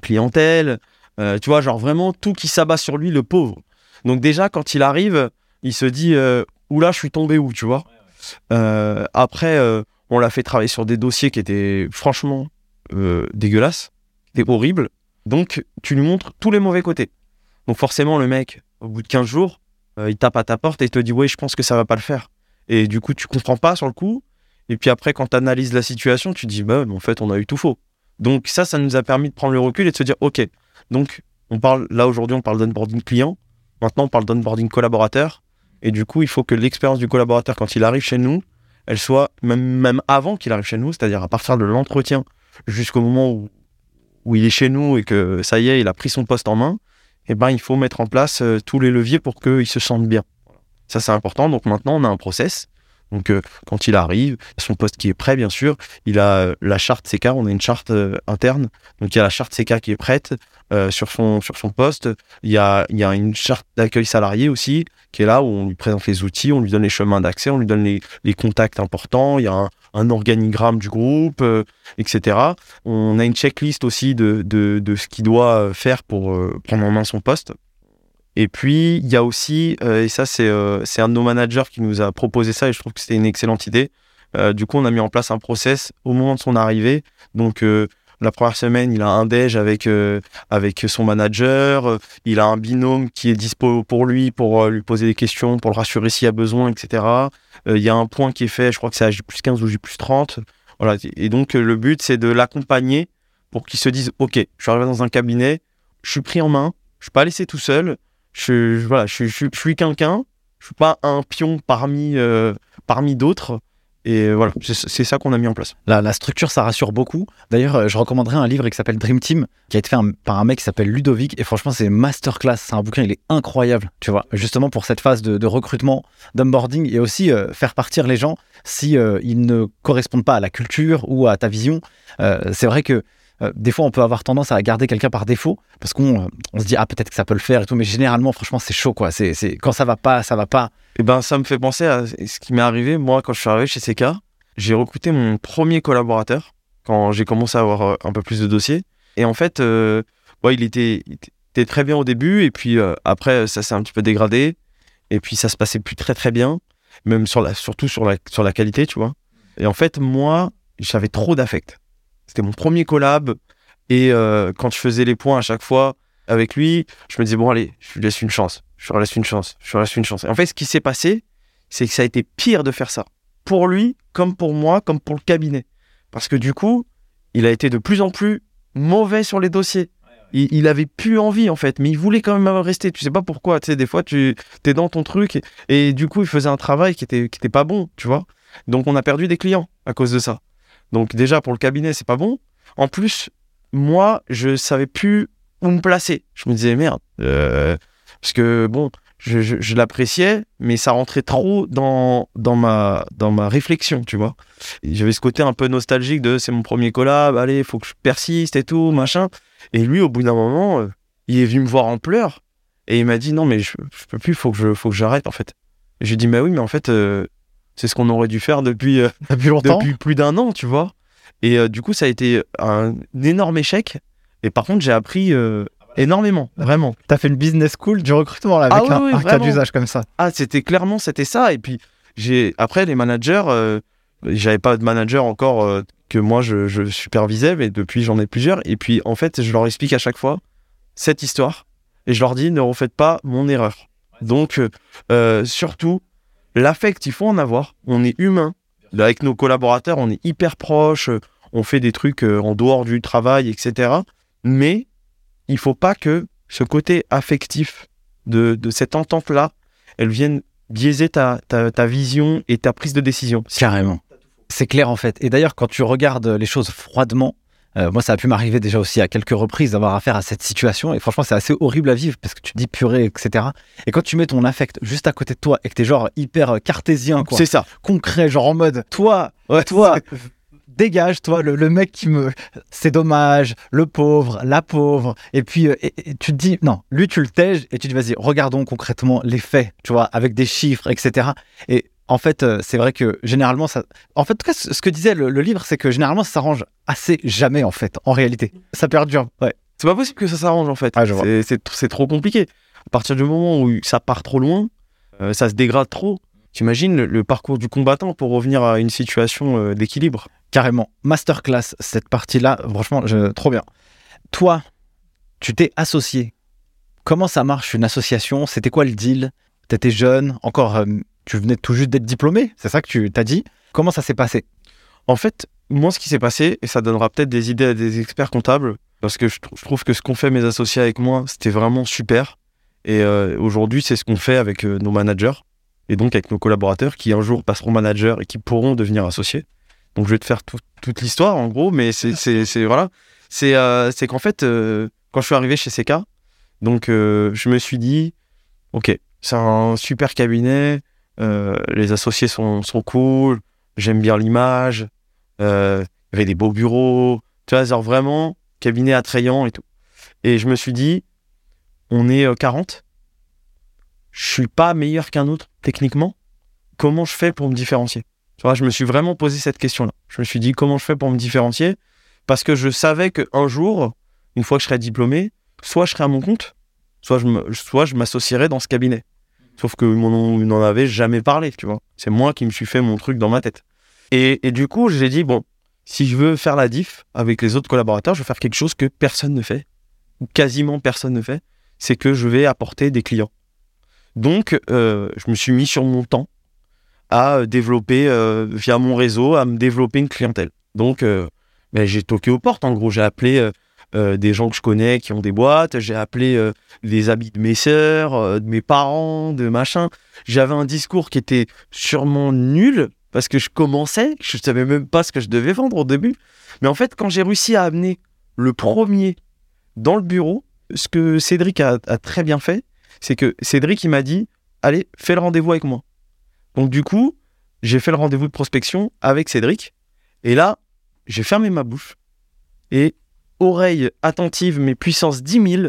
clientèle. Euh, tu vois, genre vraiment tout qui s'abat sur lui, le pauvre. Donc déjà, quand il arrive, il se dit euh, Oula, je suis tombé où, tu vois? Euh, Après, euh, on l'a fait travailler sur des dossiers qui étaient franchement dégueulasses, qui horribles. Donc, tu lui montres tous les mauvais côtés. Donc, forcément, le mec, au bout de 15 jours, il tape à ta porte et il te dit Ouais, je pense que ça va pas le faire. Et du coup, tu comprends pas sur le coup. Et puis après, quand tu analyses la situation, tu te dis Bah, en fait, on a eu tout faux. Donc, ça, ça nous a permis de prendre le recul et de se dire Ok, donc, on parle là aujourd'hui, on parle d'onboarding client. Maintenant, on parle d'onboarding collaborateur. Et du coup, il faut que l'expérience du collaborateur, quand il arrive chez nous, elle soit, même, même avant qu'il arrive chez nous, c'est-à-dire à partir de l'entretien jusqu'au moment où, où il est chez nous et que ça y est, il a pris son poste en main, eh ben, il faut mettre en place euh, tous les leviers pour qu'il se sente bien. Ça, c'est important. Donc maintenant, on a un process. Donc euh, quand il arrive, son poste qui est prêt, bien sûr, il a euh, la charte CK, on a une charte euh, interne. Donc il y a la charte CK qui est prête sur, son, sur son poste. Il y a, il y a une charte d'accueil salarié aussi qui est là où on lui présente les outils, on lui donne les chemins d'accès, on lui donne les, les contacts importants. Il y a un, organigramme du groupe, etc. On a une checklist aussi de, de, de ce qu'il doit faire pour prendre en main son poste. Et puis, il y a aussi, euh, et ça, c'est euh, un de nos managers qui nous a proposé ça, et je trouve que c'était une excellente idée. Euh, du coup, on a mis en place un process au moment de son arrivée. Donc, euh, la première semaine, il a un déj avec, avec son manager. Il a un binôme qui est dispo pour lui, pour lui poser des questions, pour le rassurer s'il y a besoin, etc. Il y a un point qui est fait, je crois que c'est à J plus 15 ou J plus 30. Voilà. Et donc, le but, c'est de l'accompagner pour qu'il se dise Ok, je suis arrivé dans un cabinet, je suis pris en main, je suis pas laissé tout seul. Je, voilà, je, suis quelqu'un, je suis pas un pion parmi, euh, parmi d'autres. Et voilà, c'est ça qu'on a mis en place. La, structure, ça rassure beaucoup. D'ailleurs, euh, je recommanderais un livre qui s'appelle Dream Team, qui a été fait par un mec qui s'appelle Ludovic. Et franchement, c'est masterclass. C'est un bouquin, il est incroyable, tu vois. Justement pour cette phase de, recrutement, d'onboarding, et aussi euh, faire partir les gens si ne correspondent pas à la culture ou à ta vision. C'est vrai que euh, des fois, on peut avoir tendance à garder quelqu'un par défaut parce qu'on euh, se dit ah peut-être que ça peut le faire et tout, mais généralement, franchement, c'est chaud quoi. C'est quand ça va pas, ça va pas. Et ben, ça me fait penser à ce qui m'est arrivé, moi, quand je suis arrivé chez CK. J'ai recruté mon premier collaborateur quand j'ai commencé à avoir euh, un peu plus de dossiers. Et en fait, euh, il, était, très bien au début, et puis après, ça s'est un petit peu dégradé. Et puis, ça se passait plus très, très bien, même sur surtout sur la, sur la qualité, tu vois. Et en fait, moi, j'avais trop d'affect. C'était mon premier collab. Et euh, quand je faisais les points à chaque fois avec lui, je me disais, bon, allez, je lui laisse une chance. Je lui laisse une chance. Je lui laisse une chance. Et en fait, ce qui s'est passé, c'est que ça a été pire de faire ça. Pour lui, comme pour moi, comme pour le cabinet. Parce que du coup, il a été de plus en plus mauvais sur les dossiers. Il, il avait plus envie, en fait, mais il voulait quand même rester. Tu sais pas pourquoi. Tu sais, des fois, tu es dans ton truc et, et du coup, il faisait un travail qui était, qui était pas bon, tu vois. Donc, on a perdu des clients à cause de ça. Donc, déjà, pour le cabinet, c'est pas bon. En plus, moi, je savais plus où me placer. Je me disais, merde. euh, parce que, bon, je, l'appréciais, mais ça rentrait trop dans, dans, ma, dans ma réflexion, tu vois. J'avais ce côté un peu nostalgique de c'est mon premier collab, allez, faut que je persiste et tout, machin. Et lui, au bout d'un moment, euh, il est venu me voir en pleurs et il m'a dit non, mais je, je peux plus, faut que je, faut que j'arrête en fait. Et je lui dit, mais oui, mais en fait, euh, c'est ce qu'on aurait dû faire depuis, euh, Depuis longtemps. depuis plus d'un an, tu vois. Et euh, du coup, ça a été un énorme échec. Et par contre, j'ai appris euh, énormément, vraiment. T'as fait une business school du recrutement là, avec Ah oui, un, oui, un cas d'usage comme ça. Ah, c'était clairement, c'était ça. Et puis, j'ai après, les managers, euh, j'avais pas de manager encore que moi, je, je supervisais, mais depuis, j'en ai plusieurs. Et puis, en fait, je leur explique à chaque fois cette histoire. Et je leur dis, ne refaites pas mon erreur. Donc, surtout, l'affect, il faut en avoir. On est humain. Avec nos collaborateurs, on est hyper proches. euh, On fait des trucs euh, en dehors du travail, etc. Mais il faut pas que ce côté affectif de, de cette entente-là, elle vienne biaiser ta, ta, ta vision et ta prise de décision. Carrément. C'est clair en fait. Et d'ailleurs, quand tu regardes les choses froidement, euh, moi ça a pu m'arriver déjà aussi à quelques reprises d'avoir affaire à cette situation. Et franchement, c'est assez horrible à vivre parce que tu dis purée, etc. Et quand tu mets ton affect juste à côté de toi et que t'es genre hyper euh, cartésien, quoi, C'est ça. concret, genre en mode toi, toi, dégage, toi, le, le mec qui me. C'est dommage, le pauvre, la pauvre. Et puis, euh, et- et tu te dis, non, lui, tu le tèges et tu te dis, vas-y, regardons concrètement les faits, tu vois, avec des chiffres, etc. Et en fait, euh, c'est vrai que généralement, ça. En fait, en tout cas, ce que disait le, le livre, c'est que généralement, ça s'arrange assez jamais, en fait, en réalité. Ça perdure. Ouais. C'est pas possible que ça s'arrange en fait. Ah. C'est- trop compliqué. À partir du moment où ça part trop loin, euh, ça se dégrade trop. T'imagines le, le parcours du combattant pour revenir à une situation euh, d'équilibre. Carrément. Masterclass, cette partie-là, franchement, je- trop bien. Toi, tu t'es associé. Comment ça marche une association? C'était quoi le deal? T'étais jeune, encore, euh, tu venais tout juste d'être diplômé, c'est ça que tu t'as dit? Comment ça s'est passé? En fait, moi, ce qui s'est passé, et ça donnera peut-être des idées à des experts comptables, parce que je, trou- je trouve que ce qu'ont fait mes associés avec moi, c'était vraiment super. Et euh, aujourd'hui, c'est ce qu'on fait avec euh, nos managers, et donc avec nos collaborateurs qui un jour passeront manager et qui pourront devenir associés. Donc je vais te faire tout- toute l'histoire en gros, mais c'est voilà. C'est euh, c'est qu'en fait, euh, quand je suis arrivé chez CK, donc euh, je me suis dit, ok, c'est un super cabinet, les associés sont, cool, j'aime bien l'image, euh, il y avait des beaux bureaux, tu vois, genre vraiment cabinet attrayant et tout. Et je me suis dit, on est euh, 40, je suis pas meilleur qu'un autre techniquement, comment je fais pour me différencier? Tu vois, je me suis vraiment posé cette question-là. Je me suis dit, comment je fais pour me différencier? Parce que je savais qu'un jour, une fois que je serais diplômé, soit je serais à mon compte, soit je m'associerais dans ce cabinet. Sauf que mon n'en avait jamais parlé, tu vois. C'est moi qui me suis fait mon truc dans ma tête. Et, et du coup, j'ai dit, bon, si je veux faire la diff avec les autres collaborateurs, je vais faire quelque chose que personne ne fait, ou quasiment personne ne fait, c'est que je vais apporter des clients. Donc, euh, je me suis mis sur mon temps à développer, euh, via mon réseau, à me développer une clientèle. Donc, euh, ben, j'ai toqué aux portes, en gros. J'ai appelé euh, euh, des gens que je connais qui ont des boîtes, j'ai appelé euh, les amis de mes sœurs, euh, de mes parents, de machin. J'avais un discours qui était sûrement nul parce que je commençais, je savais même pas ce que je devais vendre au début. Mais en fait, quand j'ai réussi à amener le premier dans le bureau, ce que Cédric a, a très bien fait, c'est que Cédric, il m'a dit Allez, fais le rendez-vous avec moi. Donc, du coup, j'ai fait le rendez-vous de prospection avec Cédric. Et là, j'ai fermé ma bouche. Et oreille attentive, mais puissance 10 000.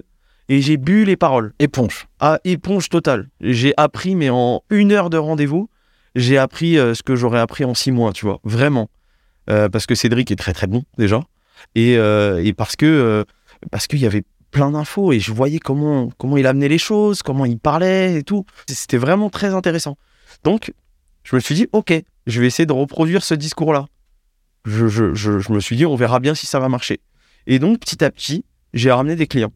Et j'ai bu les paroles. Éponge. À éponge totale. J'ai appris, mais en une heure de rendez-vous, j'ai appris euh, ce que j'aurais appris en six mois, tu vois. Vraiment. Euh, parce que Cédric est très très bon, déjà. Et, euh, et parce que parce qu'il y avait plein d'infos et je voyais comment, comment il amenait les choses, comment il parlait et tout. C'était vraiment très intéressant. Donc, je me suis dit, ok, je vais essayer de reproduire ce discours-là. Je, je, je, je me suis dit, on verra bien si ça va marcher. Et donc, petit à petit, j'ai ramené des clients.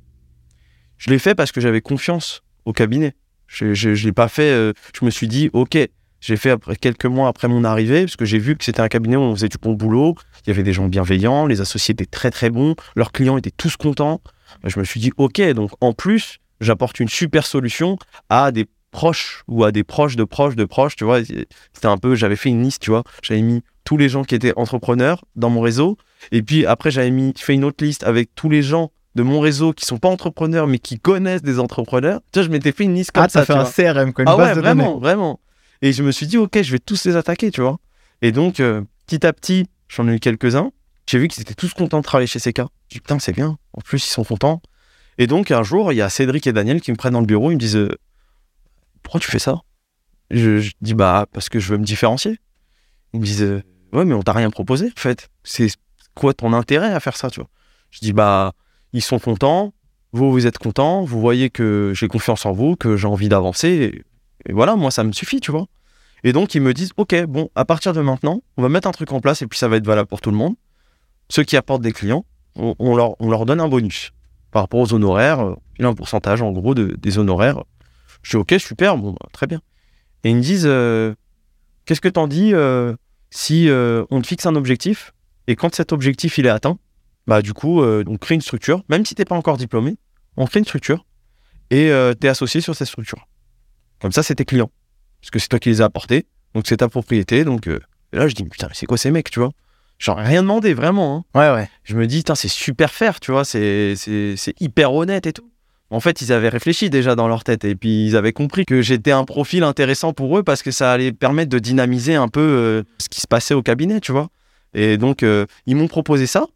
Je l'ai fait parce que j'avais confiance au cabinet. Je ne l'ai pas fait, euh, je me suis dit, ok, j'ai fait après, quelques mois après mon arrivée, parce que j'ai vu que c'était un cabinet où on faisait du bon boulot, il y avait des gens bienveillants, les associés étaient très très bons, leurs clients étaient tous contents. Je me suis dit, ok, donc en plus, j'apporte une super solution à des proches ou à des proches de proches de proches, tu vois. C'était un peu, j'avais fait une liste, tu vois. J'avais mis tous les gens qui étaient entrepreneurs dans mon réseau. Et puis après, j'avais mis, fait une autre liste avec tous les gens de mon réseau qui sont pas entrepreneurs mais qui connaissent des entrepreneurs. Tu vois, je m'étais fait une liste comme ah, ça. t'as fait un vois. CRM, quoi, une Ah base ouais, de vraiment, données. vraiment. Et je me suis dit, ok, je vais tous les attaquer, tu vois. Et donc, euh, petit à petit, j'en ai eu quelques-uns. J'ai vu qu'ils étaient tous contents de travailler chez CK. J'ai dit, putain, c'est bien. En plus, ils sont contents. Et donc, un jour, il y a Cédric et Daniel qui me prennent dans le bureau. Ils me disent, euh, pourquoi tu fais ça? Je, je dis, bah, parce que je veux me différencier. Ils me disent, euh, ouais, mais on t'a rien proposé, en fait. C'est quoi ton intérêt à faire ça, tu vois? Je dis, bah, ils sont contents. Vous, vous êtes contents. Vous voyez que j'ai confiance en vous, que j'ai envie d'avancer. Et, voilà, moi, ça me suffit, tu vois. Et donc, ils me disent, OK, bon, à partir de maintenant, on va mettre un truc en place et puis ça va être valable pour tout le monde. Ceux qui apportent des clients, on, leur, on leur donne un bonus par rapport aux honoraires. euh, Il a un pourcentage, en gros, de, des honoraires. Je dis, OK, super, bon, bah, très bien. Et ils me disent, euh, qu'est-ce que t'en dis euh, si euh, on te fixe un objectif et quand cet objectif, il est atteint, bah, du coup, euh, on crée une structure, même si t'es pas encore diplômé, on crée une structure et euh, t'es associé sur cette structure. Comme ça, c'est tes clients. Parce que c'est toi qui les as apportés, donc c'est ta propriété. Donc euh, et là, je dis, putain, mais c'est quoi ces mecs, tu vois? J'en ai rien demandé, vraiment. hein. Ouais, ouais. Je me dis, putain, c'est super faire, tu vois, c'est hyper honnête et tout. En fait, ils avaient réfléchi déjà dans leur tête et puis ils avaient compris que j'étais un profil intéressant pour eux parce que ça allait permettre de dynamiser un peu euh, ce qui se passait au cabinet, tu vois. Et donc, euh, ils m'ont proposé ça.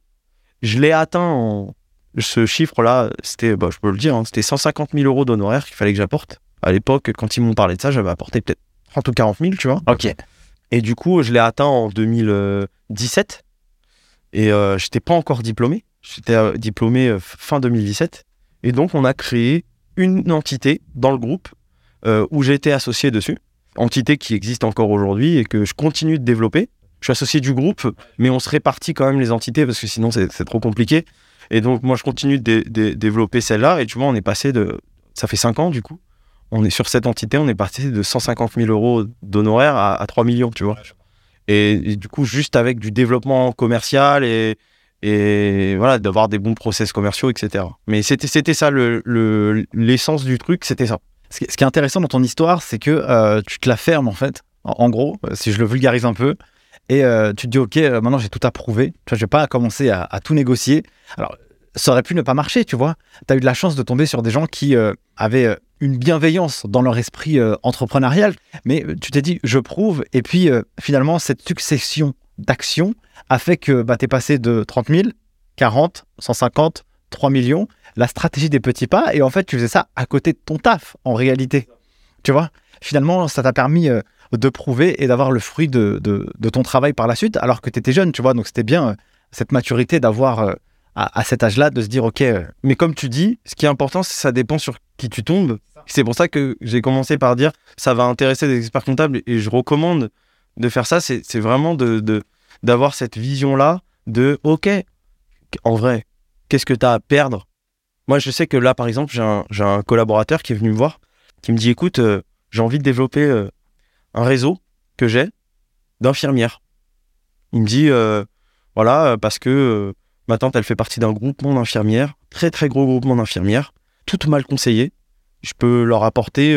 Je l'ai atteint en. Ce chiffre-là, c'était, bah, je peux le dire, hein, c'était 150 000 euros d'honoraires qu'il fallait que j'apporte. À l'époque, quand ils m'ont parlé de ça, j'avais apporté peut-être 30 ou 40 000, tu vois. Ok. Et du coup, je l'ai atteint en 2017. Et euh, j'étais pas encore diplômé. J'étais euh, diplômé fin 2017. Et donc, on a créé une entité dans le groupe euh, où j'ai été associé dessus. Entité qui existe encore aujourd'hui et que je continue de développer. Je suis associé du groupe, mais on se répartit quand même les entités parce que sinon, c'est trop compliqué. Et donc, moi, je continue de dé- dé- développer celle-là. Et tu vois, on est passé de. Ça fait 5 ans, du coup. On est sur cette entité, on est passé de 150 000 euros d'honoraires à, à 3 millions, tu vois. Et du coup, juste avec du développement commercial et, et voilà, d'avoir des bons process commerciaux, etc. Mais c'était c'était ça, le- le- l'essence du truc, c'était ça. Ce qui, est intéressant dans ton histoire, c'est que euh, tu te la fermes en fait. En, gros, euh, si je le vulgarise un peu, et euh, tu te dis, OK, maintenant j'ai tout approuvé. Tu vois, je vais pas commencer à, tout négocier. Alors, ça aurait pu ne pas marcher, tu vois. Tu as eu de la chance de tomber sur des gens qui avaient une bienveillance dans leur esprit entrepreneurial, mais tu t'es dit, je prouve, et puis finalement, cette succession d'actions a fait que bah, tu es passé de 30 000, 40, 150, 3 millions, la stratégie des petits pas, et en fait, tu faisais ça à côté de ton taf, en réalité. Tu vois? Finalement, ça t'a permis euh, de prouver et d'avoir le fruit de, de- de ton travail par la suite, alors que tu étais jeune, tu vois, donc c'était bien euh, cette maturité d'avoir euh, à, à cet âge-là, de se dire, OK, Mais comme tu dis, ce qui est important, c'est ça dépend sur qui tu tombes. C'est pour ça que j'ai commencé par dire ça va intéresser des experts comptables et je recommande de faire ça. C'est vraiment de d'avoir cette vision-là de OK, en vrai, qu'est-ce que tu as à perdre? Moi, je sais que là, par exemple, j'ai un, collaborateur qui est venu me voir, qui me dit écoute, euh, j'ai envie de développer euh, un réseau que j'ai d'infirmières. Il me dit euh, voilà, parce que Ma tante, elle fait partie d'un groupement d'infirmières, très très gros groupement d'infirmières, toutes mal conseillées. Je peux leur apporter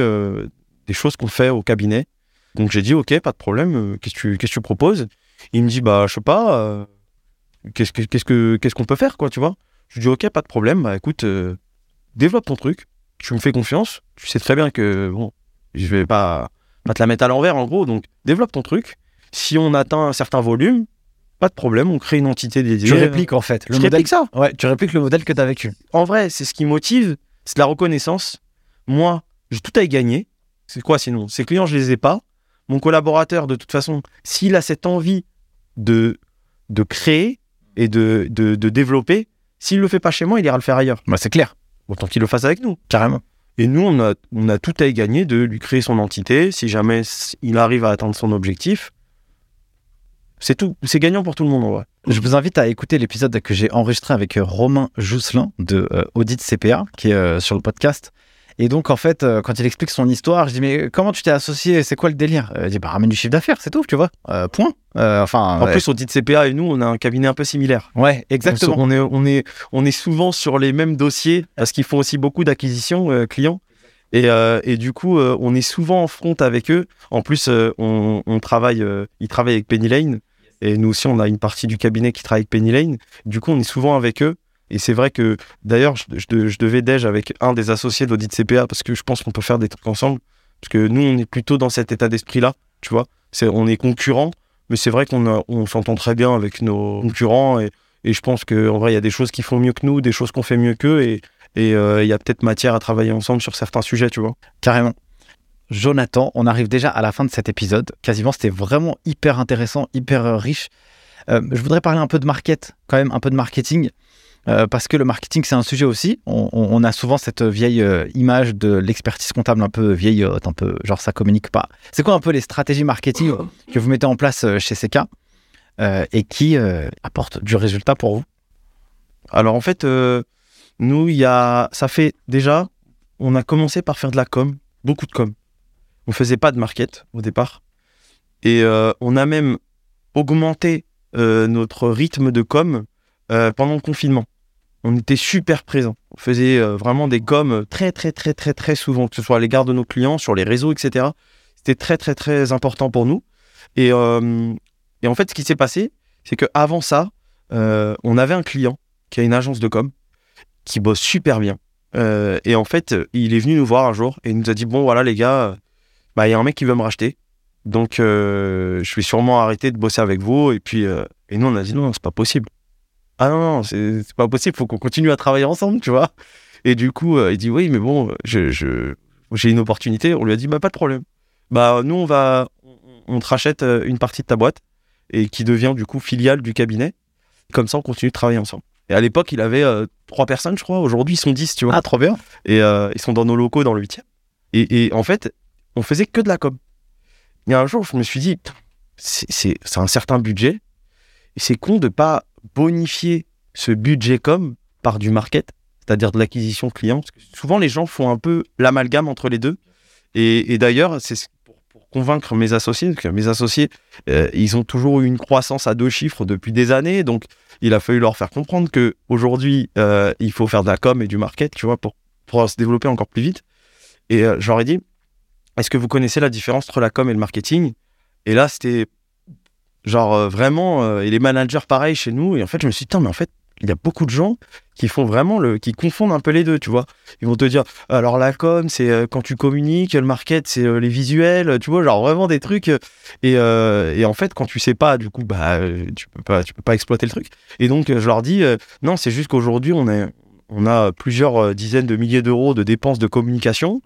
des choses qu'on fait au cabinet. Donc j'ai dit, ok, pas de problème, euh, qu'est-ce que tu, qu'est-ce que tu proposes? Il me dit, bah je sais pas, euh, qu'est-ce que- qu'est-ce que- qu'est-ce qu'on peut faire, quoi, tu vois? Je lui dis, ok, pas de problème, bah écoute, euh, développe ton truc, tu me fais confiance, tu sais très bien que, bon, je vais pas, pas te la mettre à l'envers en gros, donc développe ton truc. Si on atteint un certain volume, pas de problème, on crée une entité dédiée. tu répliques en fait. Le modèle, réplique ça ouais, tu répliques le modèle que tu as vécu. en vrai, c'est ce qui motive, c'est la reconnaissance. Moi, j'ai tout à y gagner. C'est quoi sinon? Ces clients, je les ai pas. Mon collaborateur, de toute façon, s'il a cette envie de, de créer et de, de, de développer, s'il le fait pas chez moi, il ira le faire ailleurs. Bah, c'est clair, Autant qu'il le fasse avec nous. carrément. Et nous, on a, on a tout à y gagner de lui créer son entité. Si jamais il arrive à atteindre son objectif, c'est tout. C'est gagnant pour tout le monde, en vrai. Je vous invite à écouter l'épisode que j'ai enregistré avec euh, Romain Jousselin de euh, Audit CPA, qui est euh, sur le podcast. Et donc, en fait, euh, quand il explique son histoire, je dis Mais comment tu t'es associé? C'est quoi le délire? Euh, Il dit Bah, ramène du chiffre d'affaires, c'est tout, tu vois. Euh, point. Euh, enfin, En ouais. plus, on dit de CPA et nous, on a un cabinet un peu similaire. ouais, exactement. On, est, on, est, on est souvent sur les mêmes dossiers parce qu'ils font aussi beaucoup d'acquisitions euh, clients. Et, euh, et du coup, euh, on est souvent en front avec eux. En plus, euh, on, on travaille, ils travaillent avec Penny Lane. Et nous aussi, on a une partie du cabinet qui travaille avec Penny Lane. Du coup, on est souvent avec eux. Et c'est vrai que, d'ailleurs, je, je de- je devais déj avec un des associés d'audit CPA parce que je pense qu'on peut faire des trucs ensemble. Parce que nous, on est plutôt dans cet état d'esprit-là, tu vois. On est concurrents, mais c'est vrai qu'on on s'entend très bien avec nos concurrents. Et, et je pense qu'en vrai, il y a des choses qui font mieux que nous, des choses qu'on fait mieux qu'eux. Et et euh, il y a peut-être matière à travailler ensemble sur certains sujets, tu vois. Carrément. Jonathan, on arrive déjà à la fin de cet épisode. Quasiment, c'était vraiment hyper intéressant, hyper euh, riche. Euh, je voudrais parler un peu de market, quand même, un peu de marketing. Euh, parce que le marketing, c'est un sujet aussi. On, a souvent cette vieille euh, image de l'expertise comptable un peu vieillotte, un peu genre ça communique pas. C'est quoi un peu les stratégies marketing que vous mettez en place euh, chez CK euh, et qui euh, apportent du résultat pour vous? Alors en fait, euh, nous, il y a, ça fait déjà, on a commencé par faire de la com, beaucoup de com. On faisait pas de market au départ, et euh, on a même augmenté euh, notre rythme de com euh, pendant le confinement. On était super présents. On faisait euh, vraiment des coms très très très très très souvent, que ce soit à l'égard de nos clients, sur les réseaux, etc. C'était très très très important pour nous. Et, euh, en fait, ce qui s'est passé, c'est que avant ça, euh, on avait un client qui a une agence de com qui bosse super bien. Euh, et en fait, il est venu nous voir un jour et il nous a dit bon voilà les gars, bah il y a un mec qui veut me racheter, donc euh, je vais sûrement arrêter de bosser avec vous. Et puis euh, et nous on a dit non c'est pas possible. Ah non non c'est pas possible, faut qu'on continue à travailler ensemble, tu vois. Et du coup euh, il dit oui mais bon je je- j'ai une opportunité. On lui a dit bah pas de problème. Bah nous on va on, te rachète euh, une partie de ta boîte et qui devient du coup filiale du cabinet. Comme ça on continue de travailler ensemble. Et à l'époque, il avait euh, trois personnes, je crois. Aujourd'hui, ils sont dix, tu vois. Ah, trop bien. Et euh, ils sont dans nos locaux dans le 8 et, et en fait, on faisait que de la com. Il y a un jour, je me suis dit, Putain, c'est c'est- c'est un certain budget. Et c'est con de pas bonifier ce budget com par du market, c'est-à-dire de l'acquisition client. Parce que souvent, les gens font un peu l'amalgame entre les deux. Et, d'ailleurs, c'est ce- pour, pour convaincre mes associés, parce que mes associés, euh, ils ont toujours eu une croissance à deux chiffres depuis des années. Donc, il a fallu leur faire comprendre que aujourd'hui, euh, il faut faire de la com et du market, tu vois, pour pouvoir se développer encore plus vite. Et euh, j'aurais dit, est-ce que vous connaissez la différence entre la com et le marketing? Et là, c'était Genre euh, vraiment, euh, et les managers pareil chez nous. Et en fait, je me suis dit, mais en fait, il y a beaucoup de gens qui font vraiment le, qui confondent un peu les deux, tu vois. Ils vont te dire, alors la com, c'est euh, quand tu communiques, le market, c'est les visuels, tu vois, genre vraiment des trucs. Et, et en fait, quand tu sais pas, du coup, bah, tu peux pas, tu peux pas exploiter le truc. Et donc, je leur dis, non, c'est juste qu'aujourd'hui, on est, on a plusieurs dizaines de milliers d'euros de dépenses de communication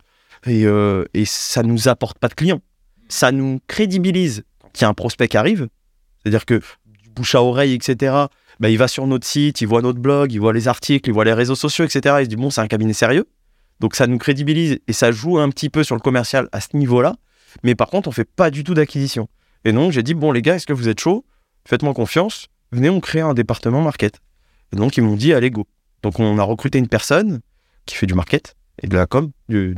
et, euh, et ça nous apporte pas de clients. Ça nous crédibilise qu'il y a un prospect qui arrive. C'est-à-dire que bouche à oreille, etc., bah, il va sur notre site, il voit notre blog, il voit les articles, il voit les réseaux sociaux, etc. Il se dit, bon, c'est un cabinet sérieux. Donc ça nous crédibilise et ça joue un petit peu sur le commercial à ce niveau-là. Mais par contre, on fait pas du tout d'acquisition. Et donc, j'ai dit, bon, les gars, est-ce que vous êtes chaud Faites-moi confiance. Venez, on crée un département market. Et donc, ils m'ont dit, allez, go. Donc, on a recruté une personne qui fait du market et de la com, du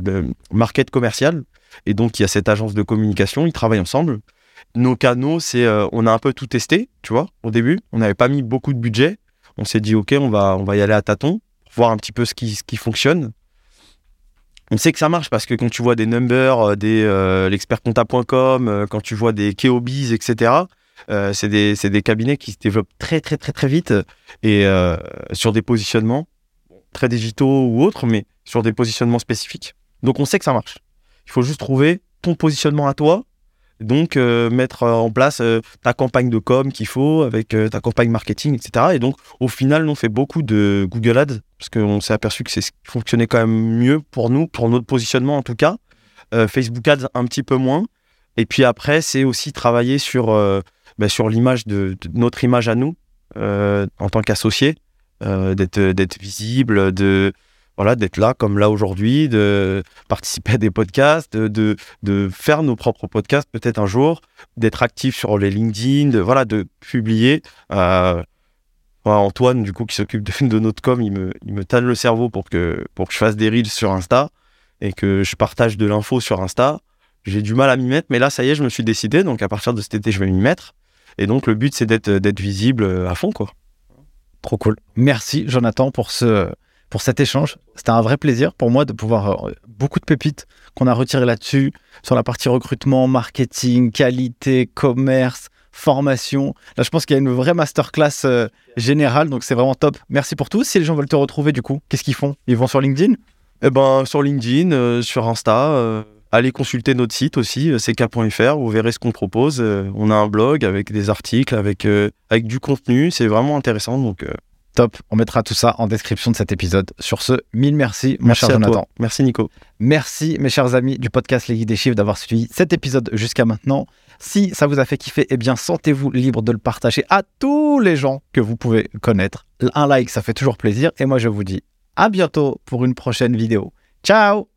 market commercial. Et donc, il y a cette agence de communication, ils travaillent ensemble. Nos canaux, c'est, euh, on a un peu tout testé, tu vois, au début. On n'avait pas mis beaucoup de budget. On s'est dit, OK, on va, on va y aller à tâtons, voir un petit peu ce qui, ce qui fonctionne. On sait que ça marche parce que quand tu vois des numbers, euh, des euh, l'expertcompta.com, quand tu vois des Keobiz, etc., c'est des, des cabinets qui se développent très, très, très, très vite et sur des positionnements très digitaux ou autres, mais sur des positionnements spécifiques. Donc on sait que ça marche. Il faut juste trouver ton positionnement à toi, donc euh, mettre en place euh, ta campagne de com qu'il faut avec euh, ta campagne marketing, etc. Et donc au final, on fait beaucoup de Google Ads parce qu'on s'est aperçu que c'est ce qui fonctionnait quand même mieux pour nous, pour notre positionnement en tout cas. Euh, Facebook Ads un petit peu moins. Et puis après, c'est aussi travailler sur, euh, bah, sur l'image de, notre image à nous euh, en tant qu'associé, euh, d'être d'être visible, de voilà, d'être là comme là aujourd'hui, de participer à des podcasts, de, de, faire nos propres podcasts peut-être un jour, d'être actif sur les LinkedIn, de voilà, de publier. Euh, Antoine, du coup, qui s'occupe de, de notre com, il me, il me le cerveau pour que, pour que je fasse des reels sur Insta et que je partage de l'info sur Insta. J'ai du mal à m'y mettre, mais là, ça y est, je me suis décidé. Donc, à partir de cet été, je vais m'y mettre. Et donc, le but, c'est d'être d'être visible euh, à fond, quoi. Trop cool. Merci Jonathan pour ce pour cet échange. C'était un vrai plaisir pour moi de pouvoir euh, beaucoup de pépites qu'on a retirées là-dessus sur la partie recrutement, marketing, qualité, commerce, formation. Là, je pense qu'il y a une vraie masterclass euh, générale, donc c'est vraiment top. Merci pour tout. Si les gens veulent te retrouver, du coup, qu'est-ce qu'ils font? Ils vont sur LinkedIn? Eh ben, sur LinkedIn, euh, sur Insta, allez consulter notre site aussi, ck.fr, vous verrez ce qu'on propose. On a un blog avec des articles, avec, avec du contenu, c'est vraiment intéressant. Donc, Top. On mettra tout ça en description de cet épisode. Sur ce, mille merci, mon merci cher Jonathan. toi. Merci Nico. Merci mes chers amis du podcast Les Guides des Chiffres d'avoir suivi cet épisode jusqu'à maintenant. Si ça vous a fait kiffer, eh bien sentez-vous libre de le partager à tous les gens que vous pouvez connaître. Un like, ça fait toujours plaisir. Et moi je vous dis à bientôt pour une prochaine vidéo. Ciao